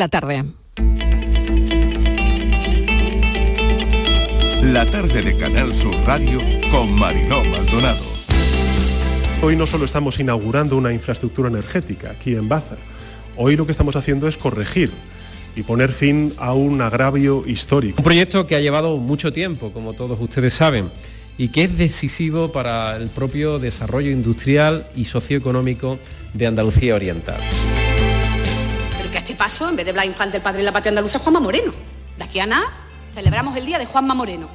La tarde. La tarde de Canal Sur Radio con Mariló Maldonado. Hoy no solo estamos inaugurando una infraestructura energética aquí en Baza, hoy lo que estamos haciendo es corregir y poner fin a un agravio histórico. Un proyecto que ha llevado mucho tiempo, como todos ustedes saben, y que es decisivo para el propio desarrollo industrial y socioeconómico de Andalucía Oriental. Paso, en vez de Blas Infante, el padre de la patria andaluza, Juanma Moreno. De aquí a nada, celebramos el día de Juanma Moreno,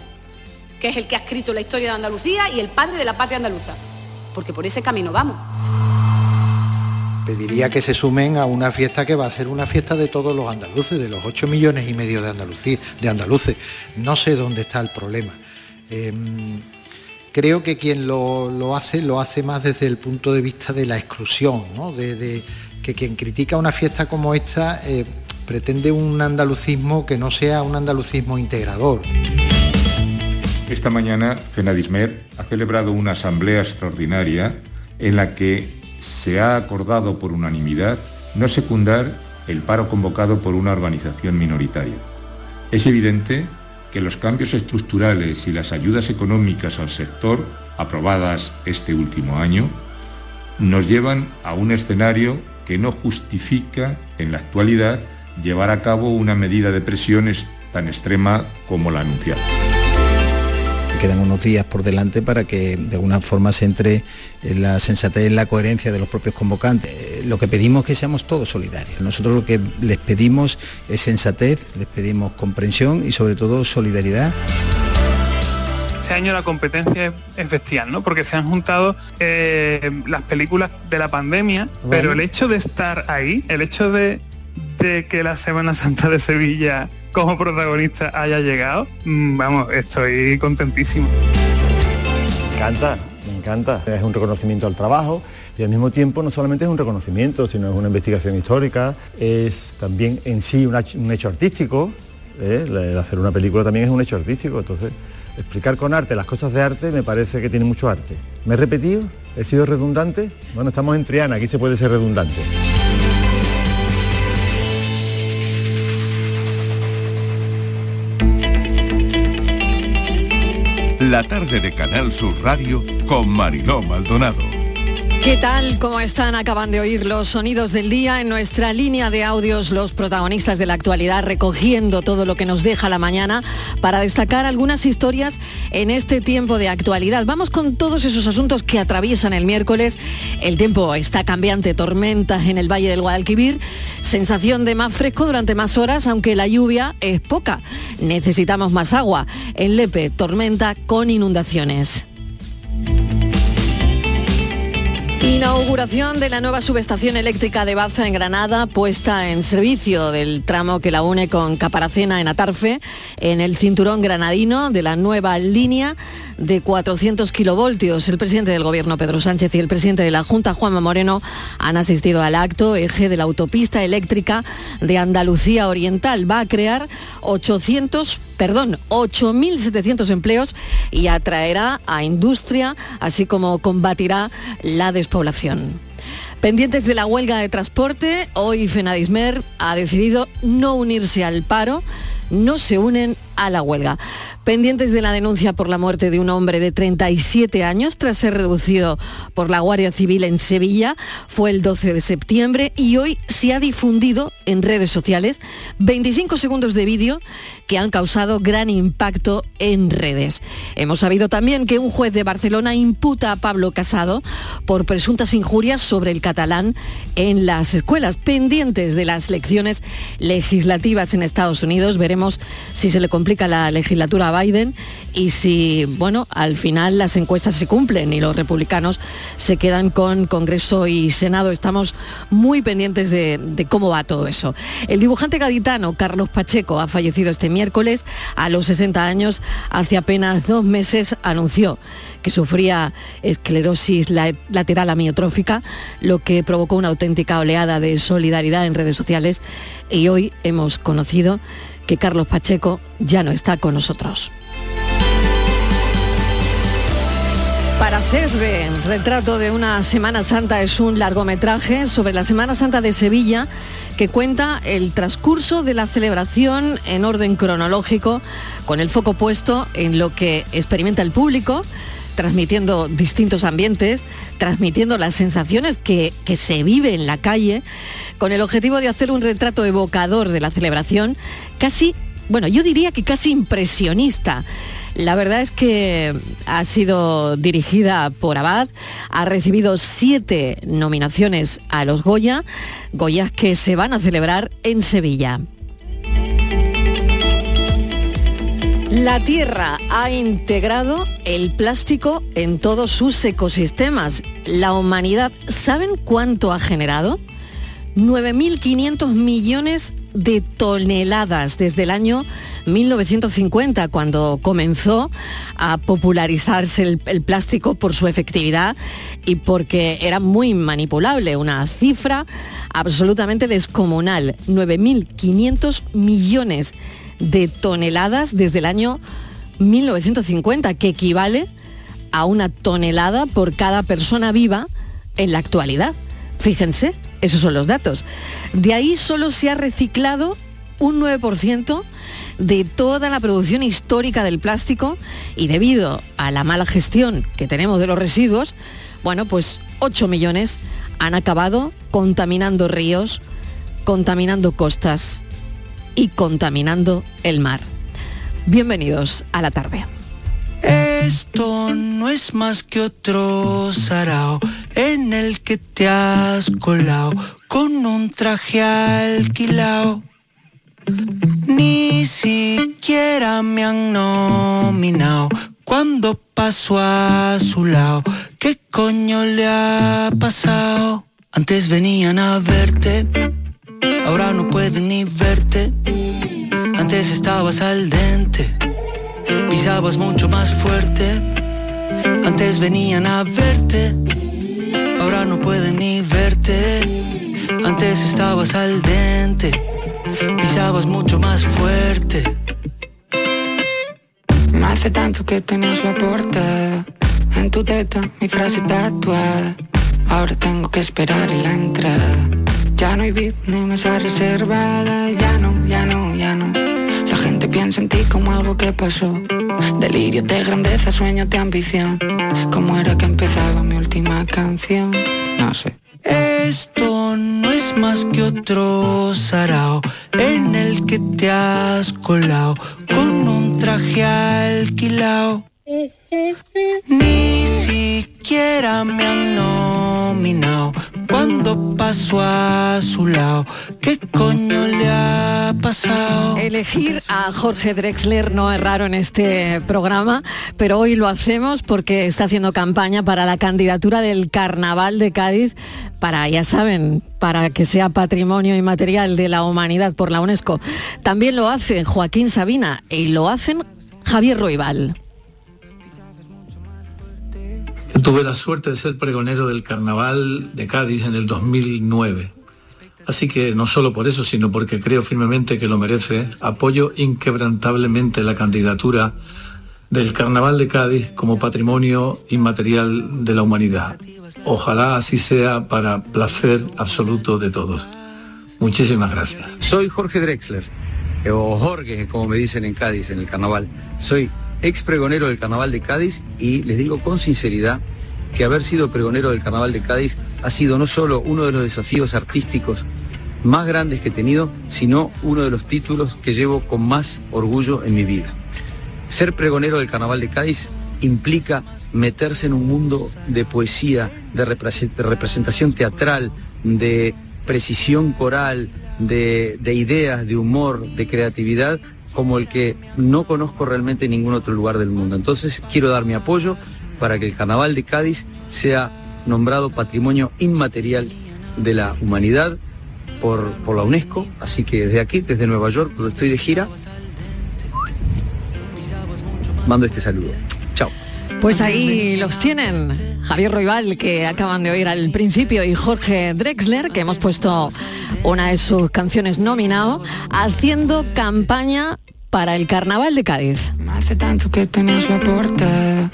que es el que ha escrito la historia de Andalucía y el padre de la patria andaluza. Porque por ese camino vamos pediría que se sumen a una fiesta que va a ser una fiesta de todos los andaluces, de los 8 millones y medio de, Andalucía, de andaluces. No sé dónde está el problema. Em, creo que quien lo, hace lo hace más desde el punto de vista de la exclusión, de, que quien critica una fiesta como esta eh, pretende un andalucismo que no sea un andalucismo integrador. Esta mañana FENADISMER ha celebrado una asamblea extraordinaria en la que se ha acordado por unanimidad no secundar el paro convocado por una organización minoritaria. Es evidente que los cambios estructurales y las ayudas económicas al sector, aprobadas este último año, nos llevan a un escenario que no justifica en la actualidad llevar a cabo una medida de presiones tan extrema como la anunciada quedan unos días por delante para que de alguna forma se entre en la sensatez, en la coherencia de los propios convocantes. Eh, lo que pedimos es que seamos todos solidarios. Nosotros lo que les pedimos es sensatez, les pedimos comprensión y sobre todo solidaridad este año la competencia es bestial, ¿no? Porque se han juntado eh, las películas de la pandemia, pero el hecho de estar ahí, el hecho de, de, que la Semana Santa de Sevilla como protagonista haya llegado, mm, vamos, estoy contentísimo. Me encanta, me encanta. Es un reconocimiento al trabajo y al mismo tiempo no solamente es un reconocimiento, sino es una investigación histórica, es también en sí un hecho artístico. ¿eh? El hacer una película también es un hecho artístico, entonces explicar con arte las cosas de arte me parece que tiene mucho arte. ¿Me he repetido? ¿He sido redundante? Bueno, estamos en Triana, aquí se puede ser redundante. La tarde de Canal Sur Radio con Mariló Maldonado. ¿Qué tal? ¿Cómo están? Acaban de oír los sonidos del día en nuestra línea de audios, los protagonistas de la actualidad, recogiendo todo lo que nos deja la mañana para destacar algunas historias en este tiempo de actualidad. Vamos con todos esos asuntos que atraviesan el miércoles. El tiempo está cambiante, tormentas en el Valle del Guadalquivir, sensación de más fresco durante más horas, aunque la lluvia es poca. Necesitamos más agua. En Lepe, tormenta con inundaciones. Inauguración de la nueva subestación eléctrica de Baza en Granada, puesta en servicio del tramo que la une con Caparacena en Atarfe, en el cinturón granadino de la nueva línea de 400 kilovoltios. El presidente del Gobierno, Pedro Sánchez, y el presidente de la Junta, Juanma Moreno, han asistido al acto eje de la autopista eléctrica de Andalucía Oriental. Va a crear 800 perdón, 8.700 empleos y atraerá a industria, así como combatirá la despoblación. Pendientes de la huelga de transporte, hoy Fenadismer ha decidido no unirse al paro, no se unen a la huelga pendientes de la denuncia por la muerte de un hombre de 37 años tras ser reducido por la Guardia Civil en Sevilla. Fue el 12 de septiembre y hoy se ha difundido en redes sociales 25 segundos de vídeo que han causado gran impacto en redes. Hemos sabido también que un juez de Barcelona imputa a Pablo Casado por presuntas injurias sobre el catalán en las escuelas pendientes de las elecciones legislativas en Estados Unidos. Veremos si se le complica la legislatura Biden y si, bueno, al final las encuestas se cumplen y los republicanos se quedan con Congreso y Senado. Estamos muy pendientes de, de cómo va todo eso. El dibujante gaditano Carlos Pacheco ha fallecido este miércoles a los 60 años. Hace apenas dos meses anunció que sufría esclerosis lateral amiotrófica, lo que provocó una auténtica oleada de solidaridad en redes sociales y hoy hemos conocido que Carlos Pacheco ya no está con nosotros. Para CESRE, retrato de una Semana Santa es un largometraje sobre la Semana Santa de Sevilla que cuenta el transcurso de la celebración en orden cronológico, con el foco puesto en lo que experimenta el público, transmitiendo distintos ambientes, transmitiendo las sensaciones que se vive en la calle, con el objetivo de hacer un retrato evocador de la celebración, casi, bueno, yo diría que casi impresionista. La verdad es que ha sido dirigida por Abad, ha recibido siete nominaciones a los Goya, Goyas que se van a celebrar en Sevilla. La Tierra ha integrado el plástico en todos sus ecosistemas. La humanidad, ¿saben cuánto ha generado? 9.500 millones de toneladas desde el año 1950, cuando comenzó a popularizarse el, plástico por su efectividad y porque era muy manipulable, una cifra absolutamente descomunal, 9.500 millones de toneladas desde el año 1950, que equivale a una tonelada por cada persona viva en la actualidad. Fíjense, esos son los datos. De ahí solo se ha reciclado un 9% de toda la producción histórica del plástico y debido a la mala gestión que tenemos de los residuos, bueno, pues 8 millones han acabado contaminando ríos, contaminando costas y contaminando el mar. Bienvenidos a la tarde. Esto no es más que otro sarao en el que te has colado con un traje alquilao. Ni siquiera me han nominado cuando paso a su lado. ¿Qué coño le ha pasado? Antes venían a verte, ahora no pueden ni verte. Antes estabas al dente, pisabas mucho más fuerte. Antes venían a verte, ahora no pueden ni verte. Antes estabas al dente pisabas mucho más fuerte. No hace tanto que tenías la portada, en tu teta mi frase tatuada. Ahora tengo que esperar en la entrada. Ya no hay VIP ni mesa reservada, ya no, ti como algo que pasó. Delirio de grandeza, sueño de ambición. ¿Cómo era que empezaba mi última canción? No sé. Esto no es más que otro sarao en el que te has colado con un traje alquilao. Ni siquiera me han nominado cuando paso a su lado. ¿Qué coño le ha pasado? Elegir a Jorge Drexler no es raro en este programa, pero hoy lo hacemos porque está haciendo campaña para la candidatura del Carnaval de Cádiz para, ya saben, para que sea patrimonio inmaterial de la humanidad por la UNESCO. También lo hacen Joaquín Sabina y lo hacen Javier Roibal. Tuve la suerte de ser pregonero del Carnaval de Cádiz en el 2009. Así que no solo por eso, sino porque creo firmemente que lo merece, apoyo inquebrantablemente la candidatura del Carnaval de Cádiz como patrimonio inmaterial de la humanidad. Ojalá así sea para placer absoluto de todos. Muchísimas gracias. Soy Jorge Drexler, o Jorge, como me dicen en Cádiz, en el carnaval. Soy ex pregonero del carnaval de Cádiz y les digo con sinceridad que haber sido pregonero del carnaval de Cádiz ha sido no solo uno de los desafíos artísticos más grandes que he tenido, sino uno de los títulos que llevo con más orgullo en mi vida. Ser pregonero del carnaval de Cádiz implica meterse en un mundo de poesía, de, representación teatral, de precisión coral, de, de, ideas, de humor, de creatividad, como el que no conozco realmente en ningún otro lugar del mundo. Entonces quiero dar mi apoyo para que el Carnaval de Cádiz sea nombrado Patrimonio Inmaterial de la Humanidad por, por la UNESCO. Así que desde aquí, desde Nueva York, donde estoy de gira, mando este saludo. Chao. Pues ahí los tienen. Javier Roibal, que acaban de oír al principio, y Jorge Drexler, que hemos puesto una de sus canciones nominado, haciendo campaña para el Carnaval de Cádiz. Hace tanto que tenías la portada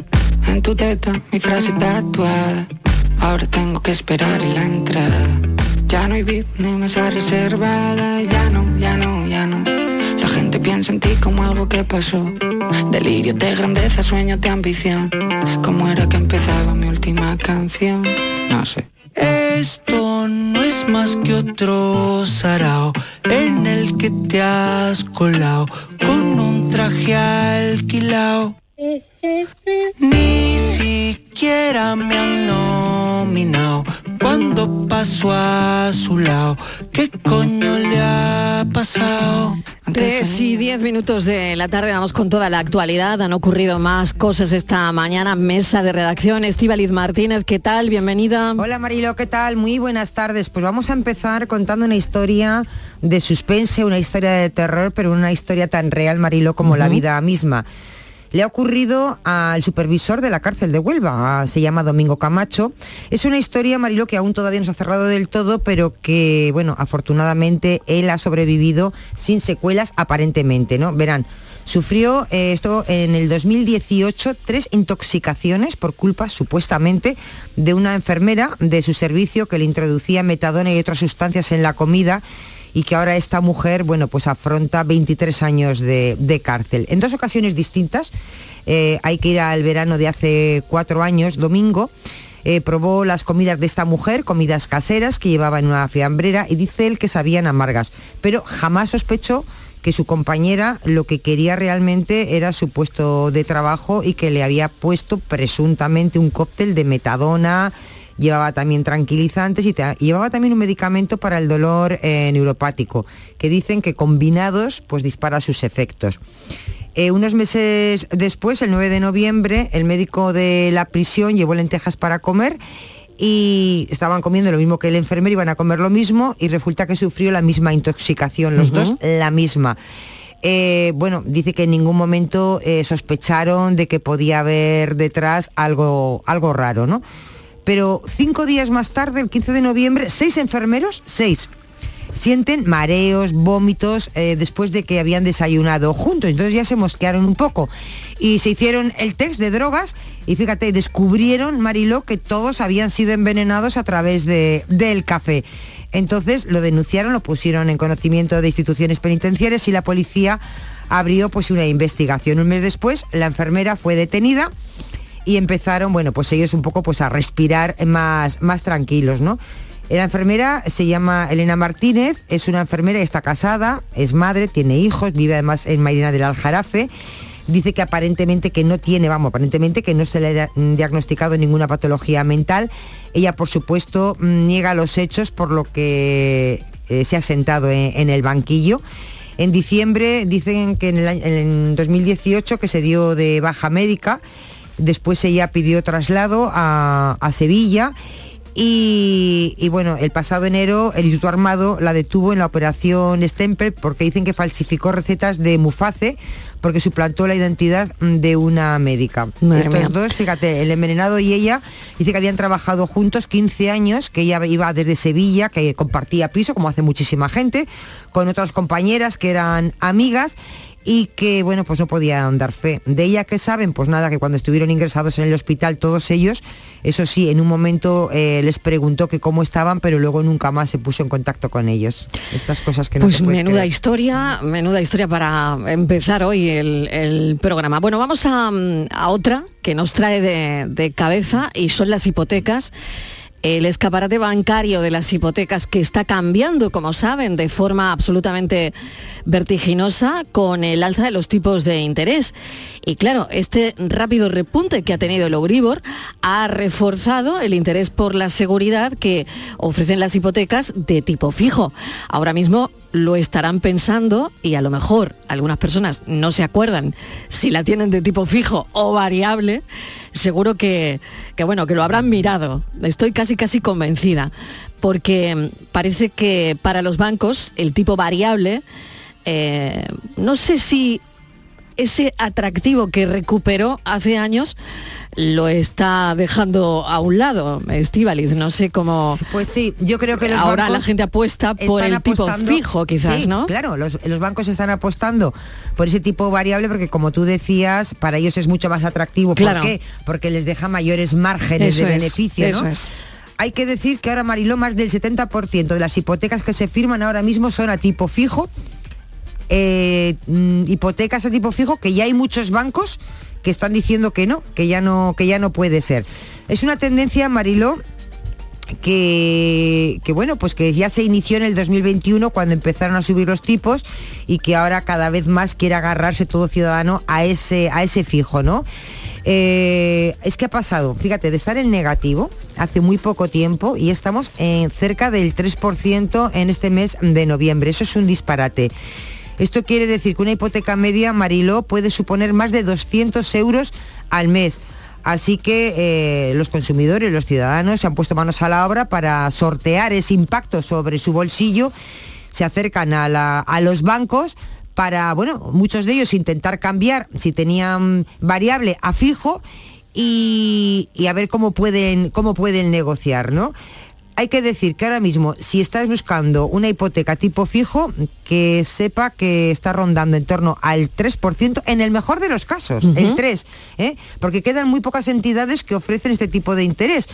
en tu teta, mi frase tatuada. Ahora tengo que esperar en la entrada. Ya no hay VIP ni mesa reservada, ya no, ya no, ya no. La gente piensa en ti como algo que pasó. Delirio de grandeza, sueños de ambición. ¿Cómo era que empezaba mi última canción? No sé. Esto no es más que otro sarao en el que te has colado con un traje alquilado. Ni siquiera me han nominado cuando paso a su lado. ¿Qué coño le ha pasado? Tres y diez minutos de la tarde vamos con toda la actualidad. Han ocurrido más cosas esta mañana. Mesa de redacción. Estíbaliz Martínez, ¿qué tal? Bienvenida. Hola Marilo, ¿qué tal? Muy buenas tardes. Pues vamos a empezar contando una historia de suspense, una historia de terror, pero una historia tan real, Marilo, como la vida misma. Le ha ocurrido al supervisor de la cárcel de Huelva, se llama Domingo Camacho. Es una historia, Marilo, que aún todavía no se ha cerrado del todo, pero que, bueno, afortunadamente él ha sobrevivido sin secuelas aparentemente, ¿no? Verán, Sufrió eh, esto en el 2018 tres intoxicaciones por culpa supuestamente de una enfermera de su servicio que le introducía metadona y otras sustancias en la comida y que ahora esta mujer, bueno, pues afronta 23 años de, cárcel. En dos ocasiones distintas, eh, hay que ir al verano de hace cuatro años, domingo, eh, probó las comidas de esta mujer, comidas caseras que llevaba en una fiambrera y dice él que sabían amargas, pero jamás sospechó que su compañera lo que quería realmente era su puesto de trabajo y que le había puesto presuntamente un cóctel de metadona, llevaba también tranquilizantes y llevaba también un medicamento para el dolor eh, neuropático, que dicen que combinados pues dispara sus efectos. Eh, unos meses después, el 9 de noviembre, el médico de la prisión llevó lentejas para comer y estaban comiendo lo mismo que el enfermero, iban a comer lo mismo y resulta que sufrió la misma intoxicación, los dos la misma. Eh, bueno, dice que en ningún momento sospecharon de que podía haber detrás algo, algo raro, ¿no? Pero cinco días más tarde, el 15 de noviembre, seis enfermeros, seis, sienten mareos, vómitos eh, después de que habían desayunado juntos. Entonces ya se mosquearon un poco y se hicieron el test de drogas y fíjate, descubrieron, Mariló, que todos habían sido envenenados a través de, del café. Entonces lo denunciaron, lo pusieron en conocimiento de instituciones penitenciarias y la policía abrió pues una investigación. Un mes después la enfermera fue detenida y empezaron, bueno, pues ellos un poco pues a respirar más, más tranquilos, ¿no? La enfermera se llama Elena Martínez, es una enfermera, está casada, es madre, tiene hijos, vive además en Marina del Aljarafe. Dice que aparentemente que no tiene, vamos, aparentemente que no se le ha diagnosticado ninguna patología mental. Ella, por supuesto, niega los hechos por lo que eh, se ha sentado en, el banquillo. En diciembre dicen que en, el, en 2018 que se dio de baja médica Después ella pidió traslado a, Sevilla y, bueno, el pasado enero el Instituto Armado la detuvo en la operación Stempel porque dicen que falsificó recetas de Muface porque suplantó la identidad de una médica. Estos dos, fíjate, el envenenado y ella, dice que habían trabajado juntos 15 años, que ella iba desde Sevilla, que compartía piso, como hace muchísima gente, con otras compañeras que eran amigas y que bueno pues no podían dar fe. De ella que saben, pues nada, que cuando estuvieron ingresados en el hospital todos ellos, eso sí, en un momento eh, les preguntó que cómo estaban, pero luego nunca más se puso en contacto con ellos. Estas cosas que no Pues menuda historia, menuda historia para empezar hoy el, programa. Bueno, vamos a, otra que nos trae de, de cabeza y son las hipotecas el escaparate bancario de las hipotecas que está cambiando, como saben, de forma absolutamente vertiginosa con el alza de los tipos de interés. Y claro, este rápido repunte que ha tenido el Euribor ha reforzado el interés por la seguridad que ofrecen las hipotecas de tipo fijo. Ahora mismo lo estarán pensando y a lo mejor algunas personas no se acuerdan si la tienen de tipo fijo o variable seguro que, bueno, que lo habrán mirado. Estoy casi casi convencida, porque mm, parece que para los bancos el tipo variable, eh, no sé si ese atractivo que recuperó hace años lo está dejando a un lado, Estivaliz. No sé cómo. Pues sí, yo creo que ahora la gente apuesta por el tipo fijo, quizás, ¿no? Claro, los, bancos están apostando por ese tipo variable porque, como tú decías, para ellos es mucho más atractivo. ¿Por qué? Porque les deja mayores márgenes de beneficio. hay que decir que ahora Mariló más del 70% de las hipotecas que se firman ahora mismo son a tipo fijo, eh, mm, hipotecas a tipo fijo, que ya hay muchos bancos que están diciendo que no, que ya no, que ya no puede ser. Es una tendencia, Mariló, que, bueno, pues que ya se inició en el 2021 cuando empezaron a subir los tipos y que ahora cada vez más quiere agarrarse todo ciudadano a ese, a ese fijo, ¿no? Eh, es que ha pasado, fíjate, de estar en negativo hace muy poco tiempo y estamos en cerca del 3% en este mes de noviembre. Eso es un disparate. Esto quiere decir que una hipoteca media, Mariló, puede suponer más de 200 euros al mes. Así que eh, los consumidores, los ciudadanos se han puesto manos a la obra para sortear ese impacto sobre su bolsillo, se acercan a, los bancos para, bueno, muchos de ellos intentar cambiar si tenían variable a fijo y, y a ver cómo pueden, cómo pueden negociar, ¿no? Hay que decir que ahora mismo, si estás buscando una hipoteca tipo fijo, que sepa que está rondando en torno al 3%, en el mejor de los casos, el 3%, ¿eh? porque quedan muy pocas entidades que ofrecen este tipo de interés.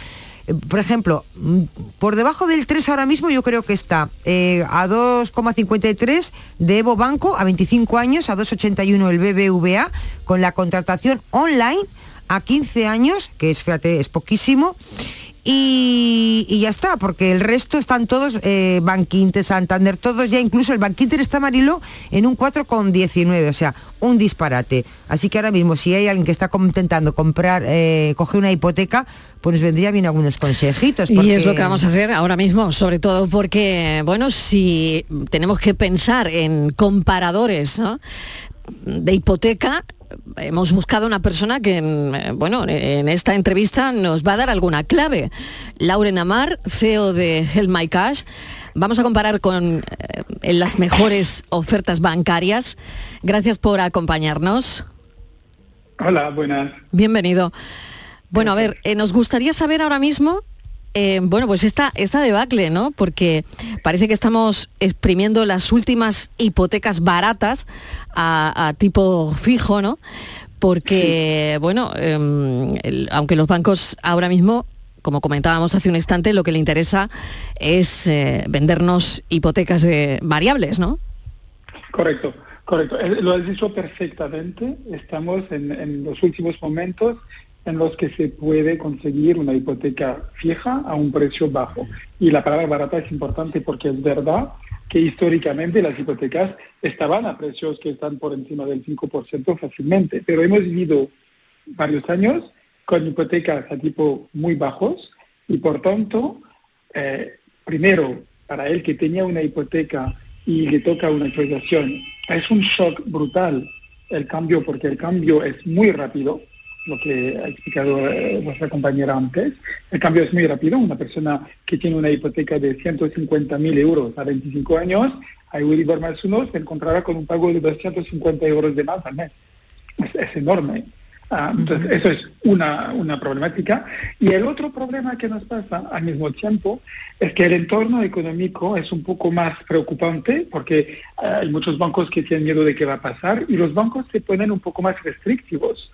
Eh, por ejemplo, mm, por debajo del 3 ahora mismo yo creo que está eh, a 2,53 de Evo Banco a 25 años, a 2,81 el BBVA, con la contratación online a 15 años, que es, fíjate, es poquísimo, y, ya está, porque el resto están todos, eh, Banquinte, Santander, todos ya, incluso el Banquinter está Marilo en un 4,19, o sea, un disparate. Así que ahora mismo, si hay alguien que está intentando comprar, eh, coger una hipoteca, pues vendría bien algunos consejitos. Y es lo que vamos a hacer ahora mismo, sobre todo porque, bueno, si tenemos que pensar en comparadores de hipoteca, hemos buscado una persona que, eh, bueno, en esta entrevista nos va a dar alguna clave. Lauren Amar, CEO de Help My Cash. Vamos a comparar con eh, las mejores ofertas bancarias. Gracias por acompañarnos. Hola, buenas. Bienvenido. Bueno, a ver, eh, nos gustaría saber ahora mismo eh, bueno, pues esta, esta debacle, ¿no? Porque parece que estamos exprimiendo las últimas hipotecas baratas a, tipo fijo, ¿no? Porque, bueno, em, aunque los bancos ahora mismo como comentábamos hace un instante, lo que le interesa es eh, vendernos hipotecas de variables, ¿no? Correcto, correcto. Eh, lo has dicho perfectamente. Estamos en los últimos momentos en los que se puede conseguir una hipoteca fija a un precio bajo. Y la palabra barata es importante porque es verdad que históricamente las hipotecas estaban a precios que están por encima del 5% fácilmente, pero hemos vivido varios años con hipotecas a tipo muy bajos y por tanto, eh, primero, para el que tenía una hipoteca y le toca una actualización, es un shock brutal el cambio porque el cambio es muy rápido, lo que ha explicado eh, vuestra compañera antes. El cambio es muy rápido. Una persona que tiene una hipoteca de 150.000 euros a 25 años, a Euribor más uno, se encontrará con un pago de 250 euros de más al mes. Es, enorme. Ah, entonces, eso es una, una, problemática. Y el otro problema que nos pasa al mismo tiempo es que el entorno económico es un poco más preocupante porque hay muchos bancos que tienen miedo de qué va a pasar y los bancos se ponen un poco más restrictivos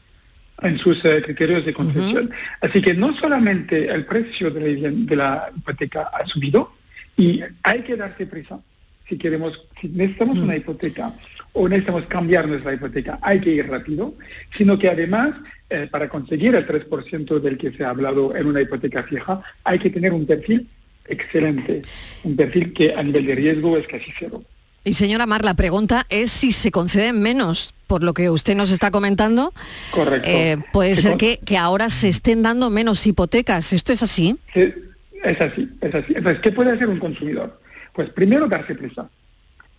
en sus eh, criterios de concesión. Así que no solamente el precio de la, hipoteca ha subido y hay que darse prisa. Si queremos, si necesitamos una hipoteca o necesitamos cambiar nuestra hipoteca, hay que ir rápido, sino que además, eh, para conseguir el 3% del que se ha hablado en una hipoteca fija, hay que tener un perfil excelente, un perfil que a nivel de riesgo es casi cero. Y señora Mar, la pregunta es si se conceden menos, por lo que usted nos está comentando. Correcto. Eh, puede ser que, que, ahora se estén dando menos hipotecas. ¿Esto es así? es así, es así. Entonces, ¿qué puede hacer un consumidor? Pues primero darse prisa.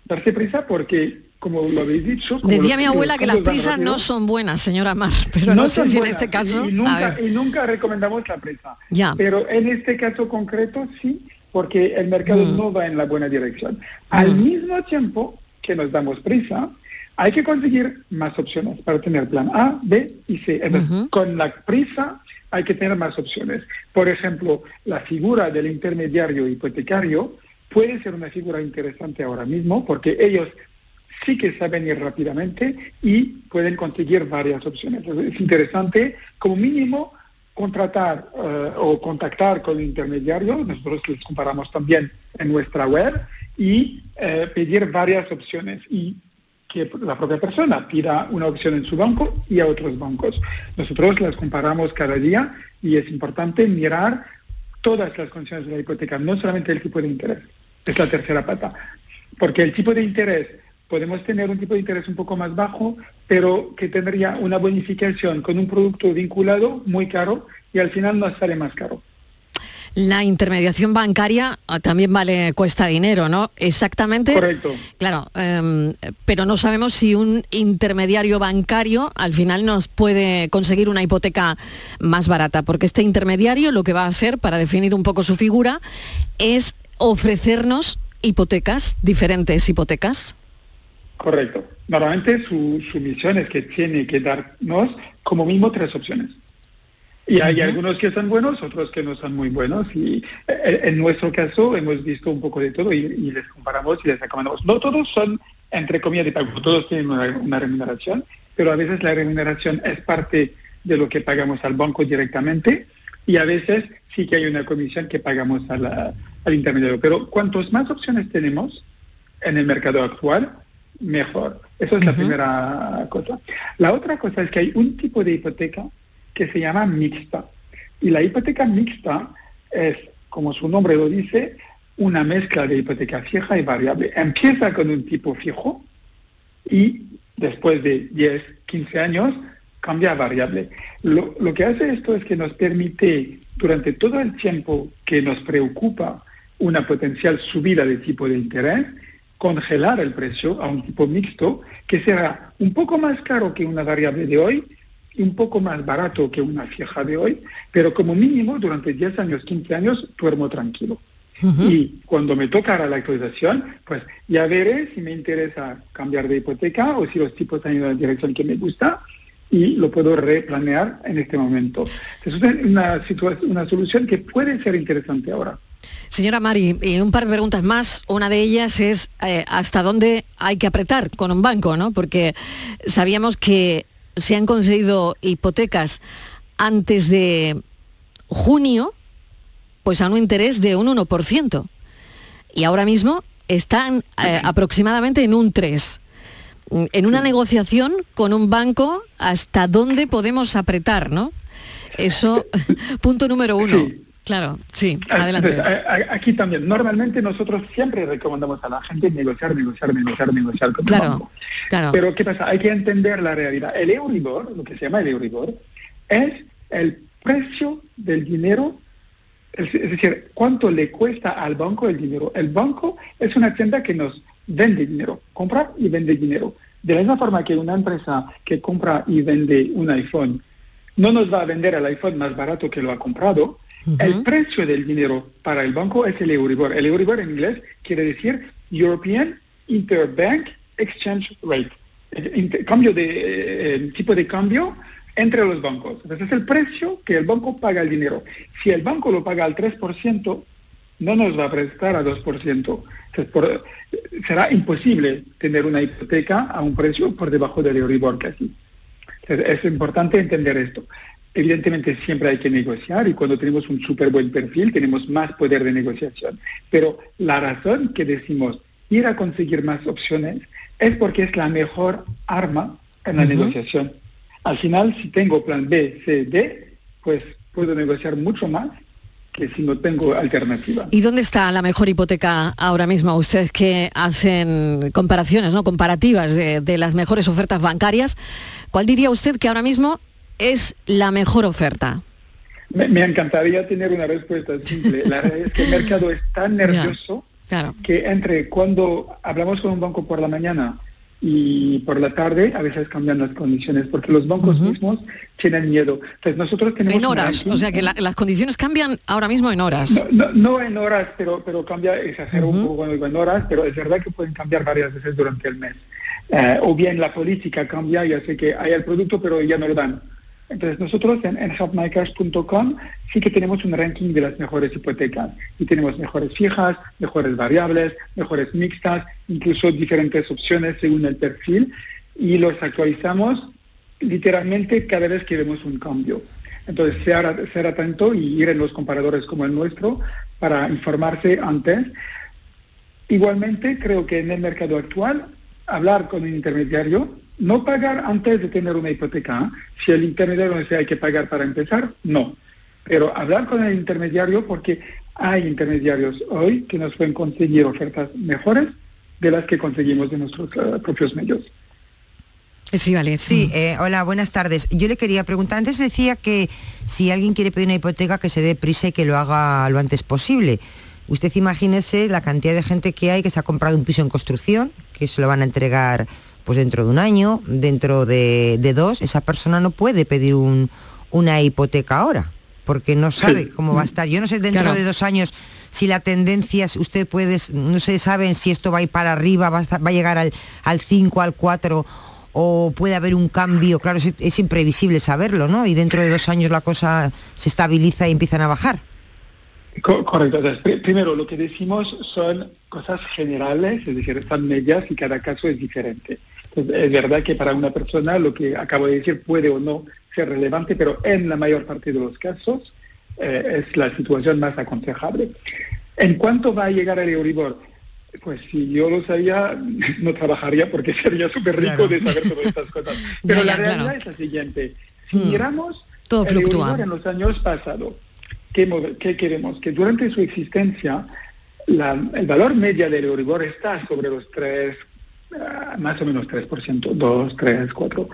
Darse prisa porque, como lo habéis dicho... Decía mi abuela que las prisas no son buenas, señora Mar, pero no, sé si en este caso... Y, nunca, y nunca recomendamos la prisa. Ya. Pero en este caso concreto sí, porque el mercado mm. no va en la buena dirección. Al mm. mismo tiempo que nos damos prisa, hay que conseguir más opciones para tener plan A, B y C. Con la prisa hay que tener más opciones. Por ejemplo, la figura del intermediario hipotecario puede ser una figura interesante ahora mismo porque ellos sí que saben ir rápidamente y pueden conseguir varias opciones. Es interesante, como mínimo, contratar eh, o contactar con el intermediario, nosotros les comparamos también en nuestra web, y eh, pedir varias opciones y que la propia persona pida una opción en su banco y a otros bancos. Nosotros las comparamos cada día y es importante mirar todas las condiciones de la hipoteca, no solamente el tipo de interés. Es la tercera pata. Porque el tipo de interés, podemos tener un tipo de interés un poco más bajo, pero que tendría una bonificación con un producto vinculado muy caro y al final nos sale más caro. La intermediación bancaria ah, también vale, cuesta dinero, ¿no? Exactamente. Correcto. Claro, em, pero no sabemos si un intermediario bancario al final nos puede conseguir una hipoteca más barata, porque este intermediario lo que va a hacer, para definir un poco su figura, es ofrecernos hipotecas, diferentes hipotecas. Correcto. Normalmente su, su misión es que tiene que darnos como mínimo tres opciones. Y hay algunos que son buenos, otros que no son muy buenos. Y eh, en nuestro caso hemos visto un poco de todo y, les comparamos y les acomodamos. No todos son, entre comillas, de pago, todos tienen una, remuneración, pero a veces la remuneración es parte de lo que pagamos al banco directamente y a veces sí que hay una comisión que pagamos al intermediario. Pero cuantos más opciones tenemos en el mercado actual, mejor. Esa es la primera cosa. La otra cosa es que hay un tipo de hipoteca que se llama mixta. Y la hipoteca mixta es, como su nombre lo dice, una mezcla de hipoteca fija y variable. Empieza con un tipo fijo y después de 10, 15 años cambia a variable. Lo, lo, que hace esto es que nos permite, durante todo el tiempo que nos preocupa una potencial subida de tipo de interés, congelar el precio a un tipo mixto que será un poco más caro que una variable de hoy, un poco más barato que una fija de hoy, pero como mínimo durante 10 años, 15 años duermo tranquilo. Y cuando me toca la actualización, pues ya veré si me interesa cambiar de hipoteca o si los tipos han ido en la dirección que me gusta y lo puedo replanear en este momento. Es una, una solución que puede ser interesante ahora. Señora Mari, y un par de preguntas más. Una de ellas es eh, hasta dónde hay que apretar con un banco, ¿no? Porque sabíamos que se han concedido hipotecas antes de junio, pues a un interés de un 1%. Y ahora mismo están eh, aproximadamente en un 3%. En una negociación con un banco, ¿hasta dónde podemos apretar, no? Eso, punto número uno. Claro, sí, adelante. Aquí también, normalmente nosotros siempre recomendamos a la gente negociar, negociar, negociar, negociar con claro, el banco. Claro. Pero ¿qué pasa? Hay que entender la realidad. El Euribor, lo que se llama el Euribor, es el precio del dinero, es, decir, cuánto le cuesta al banco el dinero. El banco es una tienda que nos vende dinero, compra y vende dinero. De la misma forma que una empresa que compra y vende un iPhone no nos va a vender el iPhone más barato que lo ha comprado, el precio del dinero para el banco es el Euribor. El Euribor en inglés quiere decir European Interbank Exchange Rate. El, cambio de, eh, tipo de cambio entre los bancos. Entonces es el precio que el banco paga el dinero. Si el banco lo paga al 3%, no nos va a prestar a 2%. Entonces, será imposible tener una hipoteca a un precio por debajo del Euribor casi. Es importante entender esto. Evidentemente siempre hay que negociar y cuando tenemos un súper buen perfil tenemos más poder de negociación. Pero la razón que decimos ir a conseguir más opciones es porque es la mejor arma en la negociación. Al final, si tengo plan B, C, D, pues puedo negociar mucho más que si no tengo alternativa. ¿Y dónde está la mejor hipoteca ahora mismo? Ustedes que hacen comparaciones, ¿no? comparativas de, de las mejores ofertas bancarias, ¿cuál diría usted que ahora mismo es la mejor oferta? Me, encantaría tener una respuesta simple. La verdad es que el mercado es tan nervioso que entre cuando hablamos con un banco por la mañana y por la tarde a veces cambian las condiciones porque los bancos mismos tienen miedo. Entonces nosotros tenemos en horas, o sea que las condiciones cambian ahora mismo en horas. No, en horas, pero pero cambia, exagero un poco en horas, pero es verdad que pueden cambiar varias veces durante el mes. Eh, o bien la política cambia y hace que haya el producto pero ya no lo dan. Entonces nosotros en, en helpmycash.com sí que tenemos un ranking de las mejores hipotecas y tenemos mejores fijas, mejores variables, mejores mixtas, incluso diferentes opciones según el perfil y los actualizamos literalmente cada vez que vemos un cambio. Entonces, ser, ser atento y ir en los comparadores como el nuestro para informarse antes. Igualmente, creo que en el mercado actual, hablar con un intermediario, no pagar antes de tener una hipoteca. Si el intermediario dice hay que pagar para empezar, no. Pero hablar con el intermediario porque hay intermediarios hoy que nos pueden conseguir ofertas mejores de las que conseguimos de nuestros eh, propios medios. Sí, vale. Sí, eh, hola, buenas tardes. Yo le quería preguntar, antes decía que si alguien quiere pedir una hipoteca que se dé prisa y que lo haga lo antes posible. Usted imagínese la cantidad de gente que hay que se ha comprado un piso en construcción, que se lo van a entregar pues dentro de un año, dentro de, dos, esa persona no puede pedir una hipoteca ahora, porque no sabe cómo va a estar. Yo no sé dentro de dos años si la tendencia, usted puede, no se saben si esto va a ir para arriba, va a, llegar al, al 5, al 4 o puede haber un cambio, claro, es, imprevisible saberlo, ¿no? Y dentro de dos años la cosa se estabiliza y empiezan a bajar. correcto. primero, lo que decimos son cosas generales, es decir, están medias y cada caso es diferente. Es verdad que para una persona lo que acabo de decir puede o no ser relevante, pero en la mayor parte de los casos eh, es la situación más aconsejable. ¿En cuánto va a llegar el Euribor? Pues si yo lo sabía, no trabajaría porque sería súper rico de saber todas estas cosas. Pero la realidad es la siguiente. Si hmm. miramos Todo el Euribor en los años pasados, ¿qué, ¿qué, queremos? Que durante su existencia el valor medio del Euribor está sobre los 3, ah, más o menos 3%, 2, 3, 4.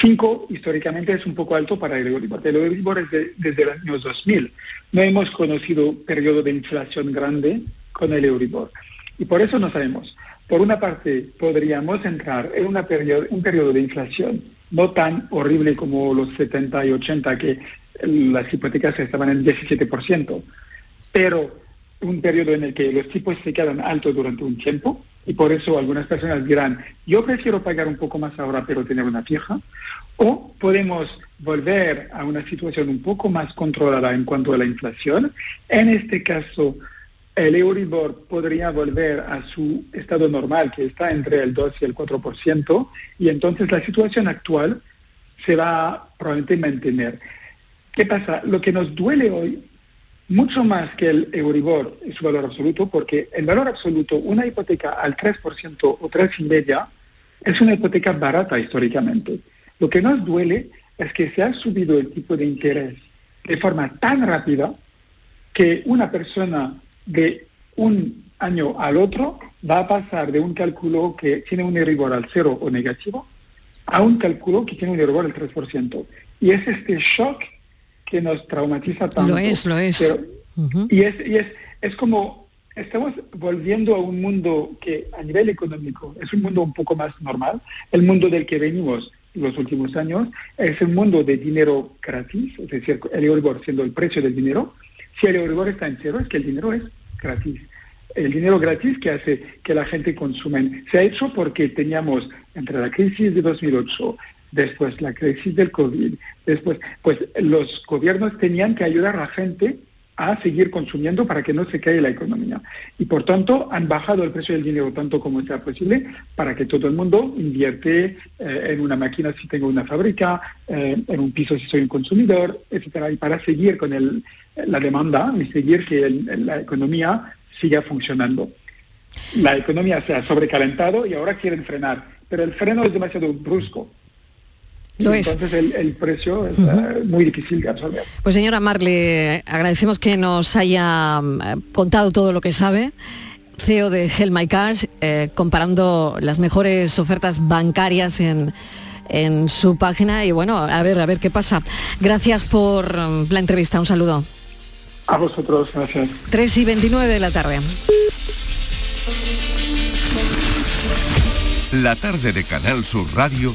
5 históricamente es un poco alto para el Euribor. El Euribor es desde los años 2000. No hemos conocido periodo de inflación grande con el Euribor. Y por eso no sabemos. Por una parte, podríamos entrar en una un periodo de inflación no tan horrible como los 70 y 80, que las hipotecas estaban en 17%, pero un periodo en el que los tipos se quedan altos durante un tiempo, y por eso algunas personas dirán, yo prefiero pagar un poco más ahora pero tener una fija, o podemos volver a una situación un poco más controlada en cuanto a la inflación. En este caso, el Euribor podría volver a su estado normal, que está entre el 2 y el 4%, y entonces la situación actual se va probablemente a mantener. ¿Qué pasa? Lo que nos duele hoy, mucho más que el Euribor y su valor absoluto, porque el valor absoluto, una hipoteca al 3% o 3,5%, es una hipoteca barata históricamente. Lo que nos duele es que se ha subido el tipo de interés de forma tan rápida que una persona de un año al otro va a pasar de un cálculo que tiene un Euribor al cero o negativo a un cálculo que tiene un Euribor al 3%. Y es este shock que nos traumatiza tanto. Lo es, lo es. Y, es, y es, es como, estamos volviendo a un mundo que a nivel económico es un mundo un poco más normal, el mundo del que venimos los últimos años, es un mundo de dinero gratis, es decir, el Euribor siendo el precio del dinero. Si el Euribor está en cero, es que el dinero es gratis. El dinero gratis que hace que la gente consume se ha hecho porque teníamos entre la crisis de 2008, después la crisis del COVID, después, pues los gobiernos tenían que ayudar a la gente a seguir consumiendo para que no se caiga la economía. Y por tanto han bajado el precio del dinero tanto como sea posible para que todo el mundo invierte eh, en una máquina si tengo una fábrica, eh, en un piso si soy un consumidor, etcétera, y para seguir con el, la demanda y seguir que la economía siga funcionando. La economía se ha sobrecalentado y ahora quieren frenar, pero el freno es demasiado brusco. Lo entonces el, precio es eh, muy difícil de absorber. Pues señora Marle, agradecemos que nos haya eh, contado todo lo que sabe. CEO de Hell My Cash, eh, comparando las mejores ofertas bancarias en, en su página y bueno, a ver, a ver qué pasa. Gracias por la entrevista, un saludo. A vosotros, gracias. 3 y 29 de la tarde. La tarde de Canal Sur Radio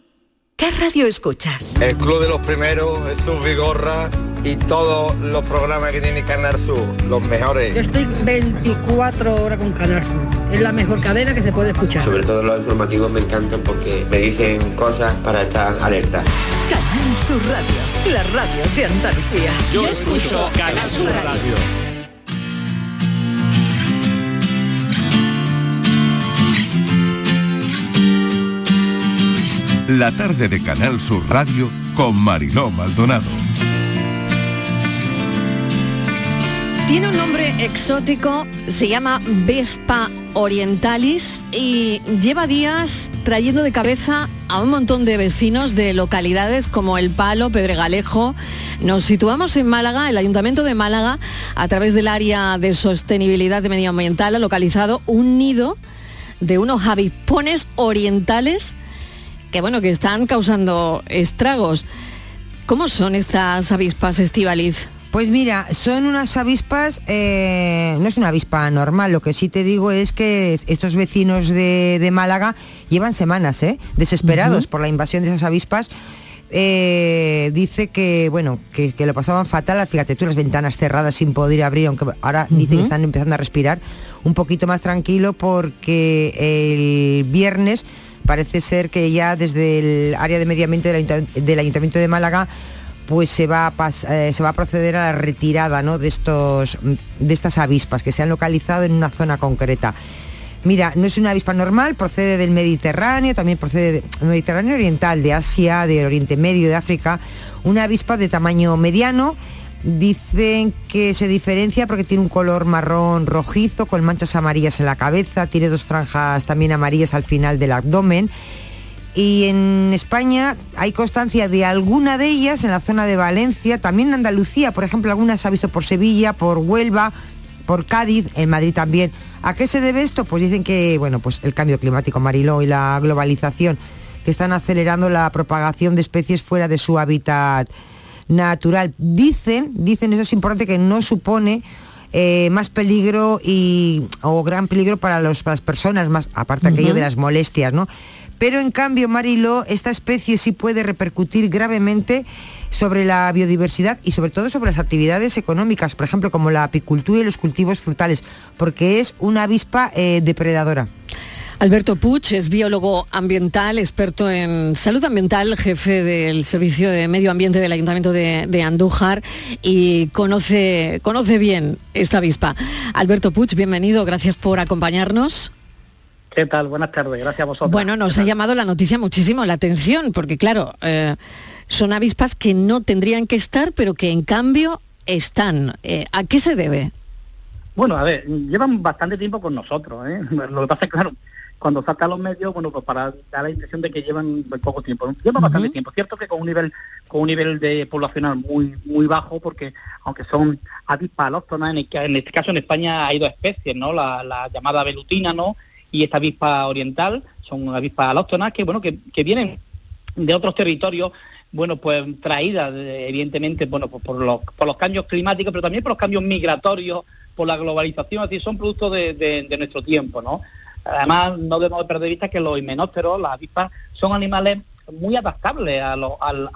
¿Qué radio escuchas? El Club de los Primeros, Jesús Vigorra y todos los programas que tiene Canal Sur, los mejores. Yo estoy 24 horas con Canal Sur. Es la mejor cadena que se puede escuchar. Sobre todo los informativos me encantan porque me dicen cosas para estar alerta. Canal Sur Radio, la radio de Andalucía. Yo escucho Canal Sur Radio. La tarde de Canal Sur Radio con Mariló Maldonado. Tiene un nombre exótico, se llama Vespa orientalis y lleva días trayendo de cabeza a un montón de vecinos de localidades como El Palo, Pedregalejo. Nos situamos en Málaga, el Ayuntamiento de Málaga, a través del área de sostenibilidad medioambiental, ha localizado un nido de unos avispones orientales que bueno, que están causando estragos. ¿Cómo son estas avispas estivaliz? Pues mira, son unas avispas, eh, no es una avispa normal, lo que sí te digo es que estos vecinos de, de Málaga llevan semanas, ¿eh? desesperados por la invasión de esas avispas. Eh, dice que bueno que, que lo pasaban fatal fíjate tú las ventanas cerradas sin poder abrir aunque ahora dicen que están empezando a respirar un poquito más tranquilo porque el viernes parece ser que ya desde el área de medio ambiente del, Ayunta- del ayuntamiento de Málaga pues se va a eh, se va a proceder a la retirada ¿no? de estos de estas avispas que se han localizado en una zona concreta. Mira, no es una avispa normal, procede del Mediterráneo, también procede del Mediterráneo Oriental, de Asia, del Oriente Medio, de África. Una avispa de tamaño mediano. Dicen que se diferencia porque tiene un color marrón rojizo con manchas amarillas en la cabeza, tiene dos franjas también amarillas al final del abdomen. Y en España hay constancia de alguna de ellas en la zona de Valencia, también en Andalucía, por ejemplo, algunas se ha visto por Sevilla, por Huelva, por Cádiz, en Madrid también. ¿A qué se debe esto? Pues dicen que, bueno, pues el cambio climático, Mariló, y la globalización, que están acelerando la propagación de especies fuera de su hábitat natural. Dicen, dicen, eso es importante, que no supone eh, más peligro y, o gran peligro para, los, para las personas, más aparte aquello Ujú. de las molestias, ¿no? Pero en cambio, Marilo, esta especie sí puede repercutir gravemente sobre la biodiversidad y sobre todo sobre las actividades económicas, por ejemplo, como la apicultura y los cultivos frutales, porque es una avispa eh, depredadora. Alberto Puig es biólogo ambiental, experto en salud ambiental, jefe del Servicio de Medio Ambiente del Ayuntamiento de, de Andújar y conoce, conoce bien esta avispa. Alberto Puig, bienvenido, gracias por acompañarnos. ¿Qué tal? Buenas tardes, gracias a vosotros. Bueno, nos ha llamado la noticia muchísimo la atención, porque claro, eh, son avispas que no tendrían que estar, pero que en cambio están. Eh, ¿A qué se debe? Bueno, a ver, llevan bastante tiempo con nosotros, ¿eh? Lo que pasa es claro, cuando salta a los medios, bueno, pues para dar la impresión de que llevan poco tiempo. Llevan bastante tiempo. Cierto que con un nivel con un nivel de poblacional muy muy bajo, porque aunque son avispas alóctonas, en, en este caso en España hay dos especies, ¿no? La, la llamada velutina, ¿no? Y esta avispa oriental, son avispas alóctonas que, bueno, que, que vienen de otros territorios, bueno, pues traídas eh, evidentemente, bueno, pues, por los, por los cambios climáticos, pero también por los cambios migratorios, por la globalización, así son productos de, de- de nuestro tiempo, ¿no? Además, no debemos de perder de vista que los himenópteros, las avispas, son animales muy adaptables a, los- al-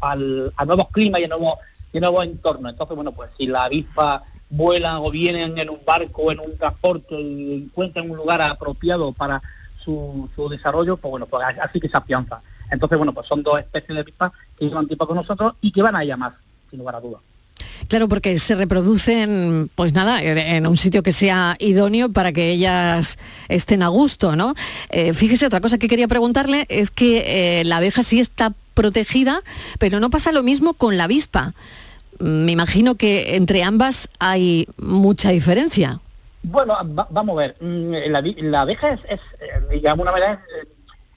al- a nuevos climas y a nuevos, y entornos. Entonces, bueno, pues si las avispas vuelan o vienen en un barco o en un transporte y encuentran un lugar apropiado para su, su desarrollo, pues bueno, pues así que se afianza. Entonces, bueno, pues son dos especies de avispas que llevan tiempo con nosotros y que van a ir a más, sin lugar a dudas. Claro, porque se reproducen, pues nada, en un sitio que sea idóneo para que ellas estén a gusto, ¿no? Eh, fíjese, otra cosa que quería preguntarle es que eh, la abeja sí está protegida, pero no pasa lo mismo con la avispa. Mm, Me imagino que entre ambas hay mucha diferencia. Bueno, va- vamos a ver. mm, La, abeja es, es, eh, digamos, una manera,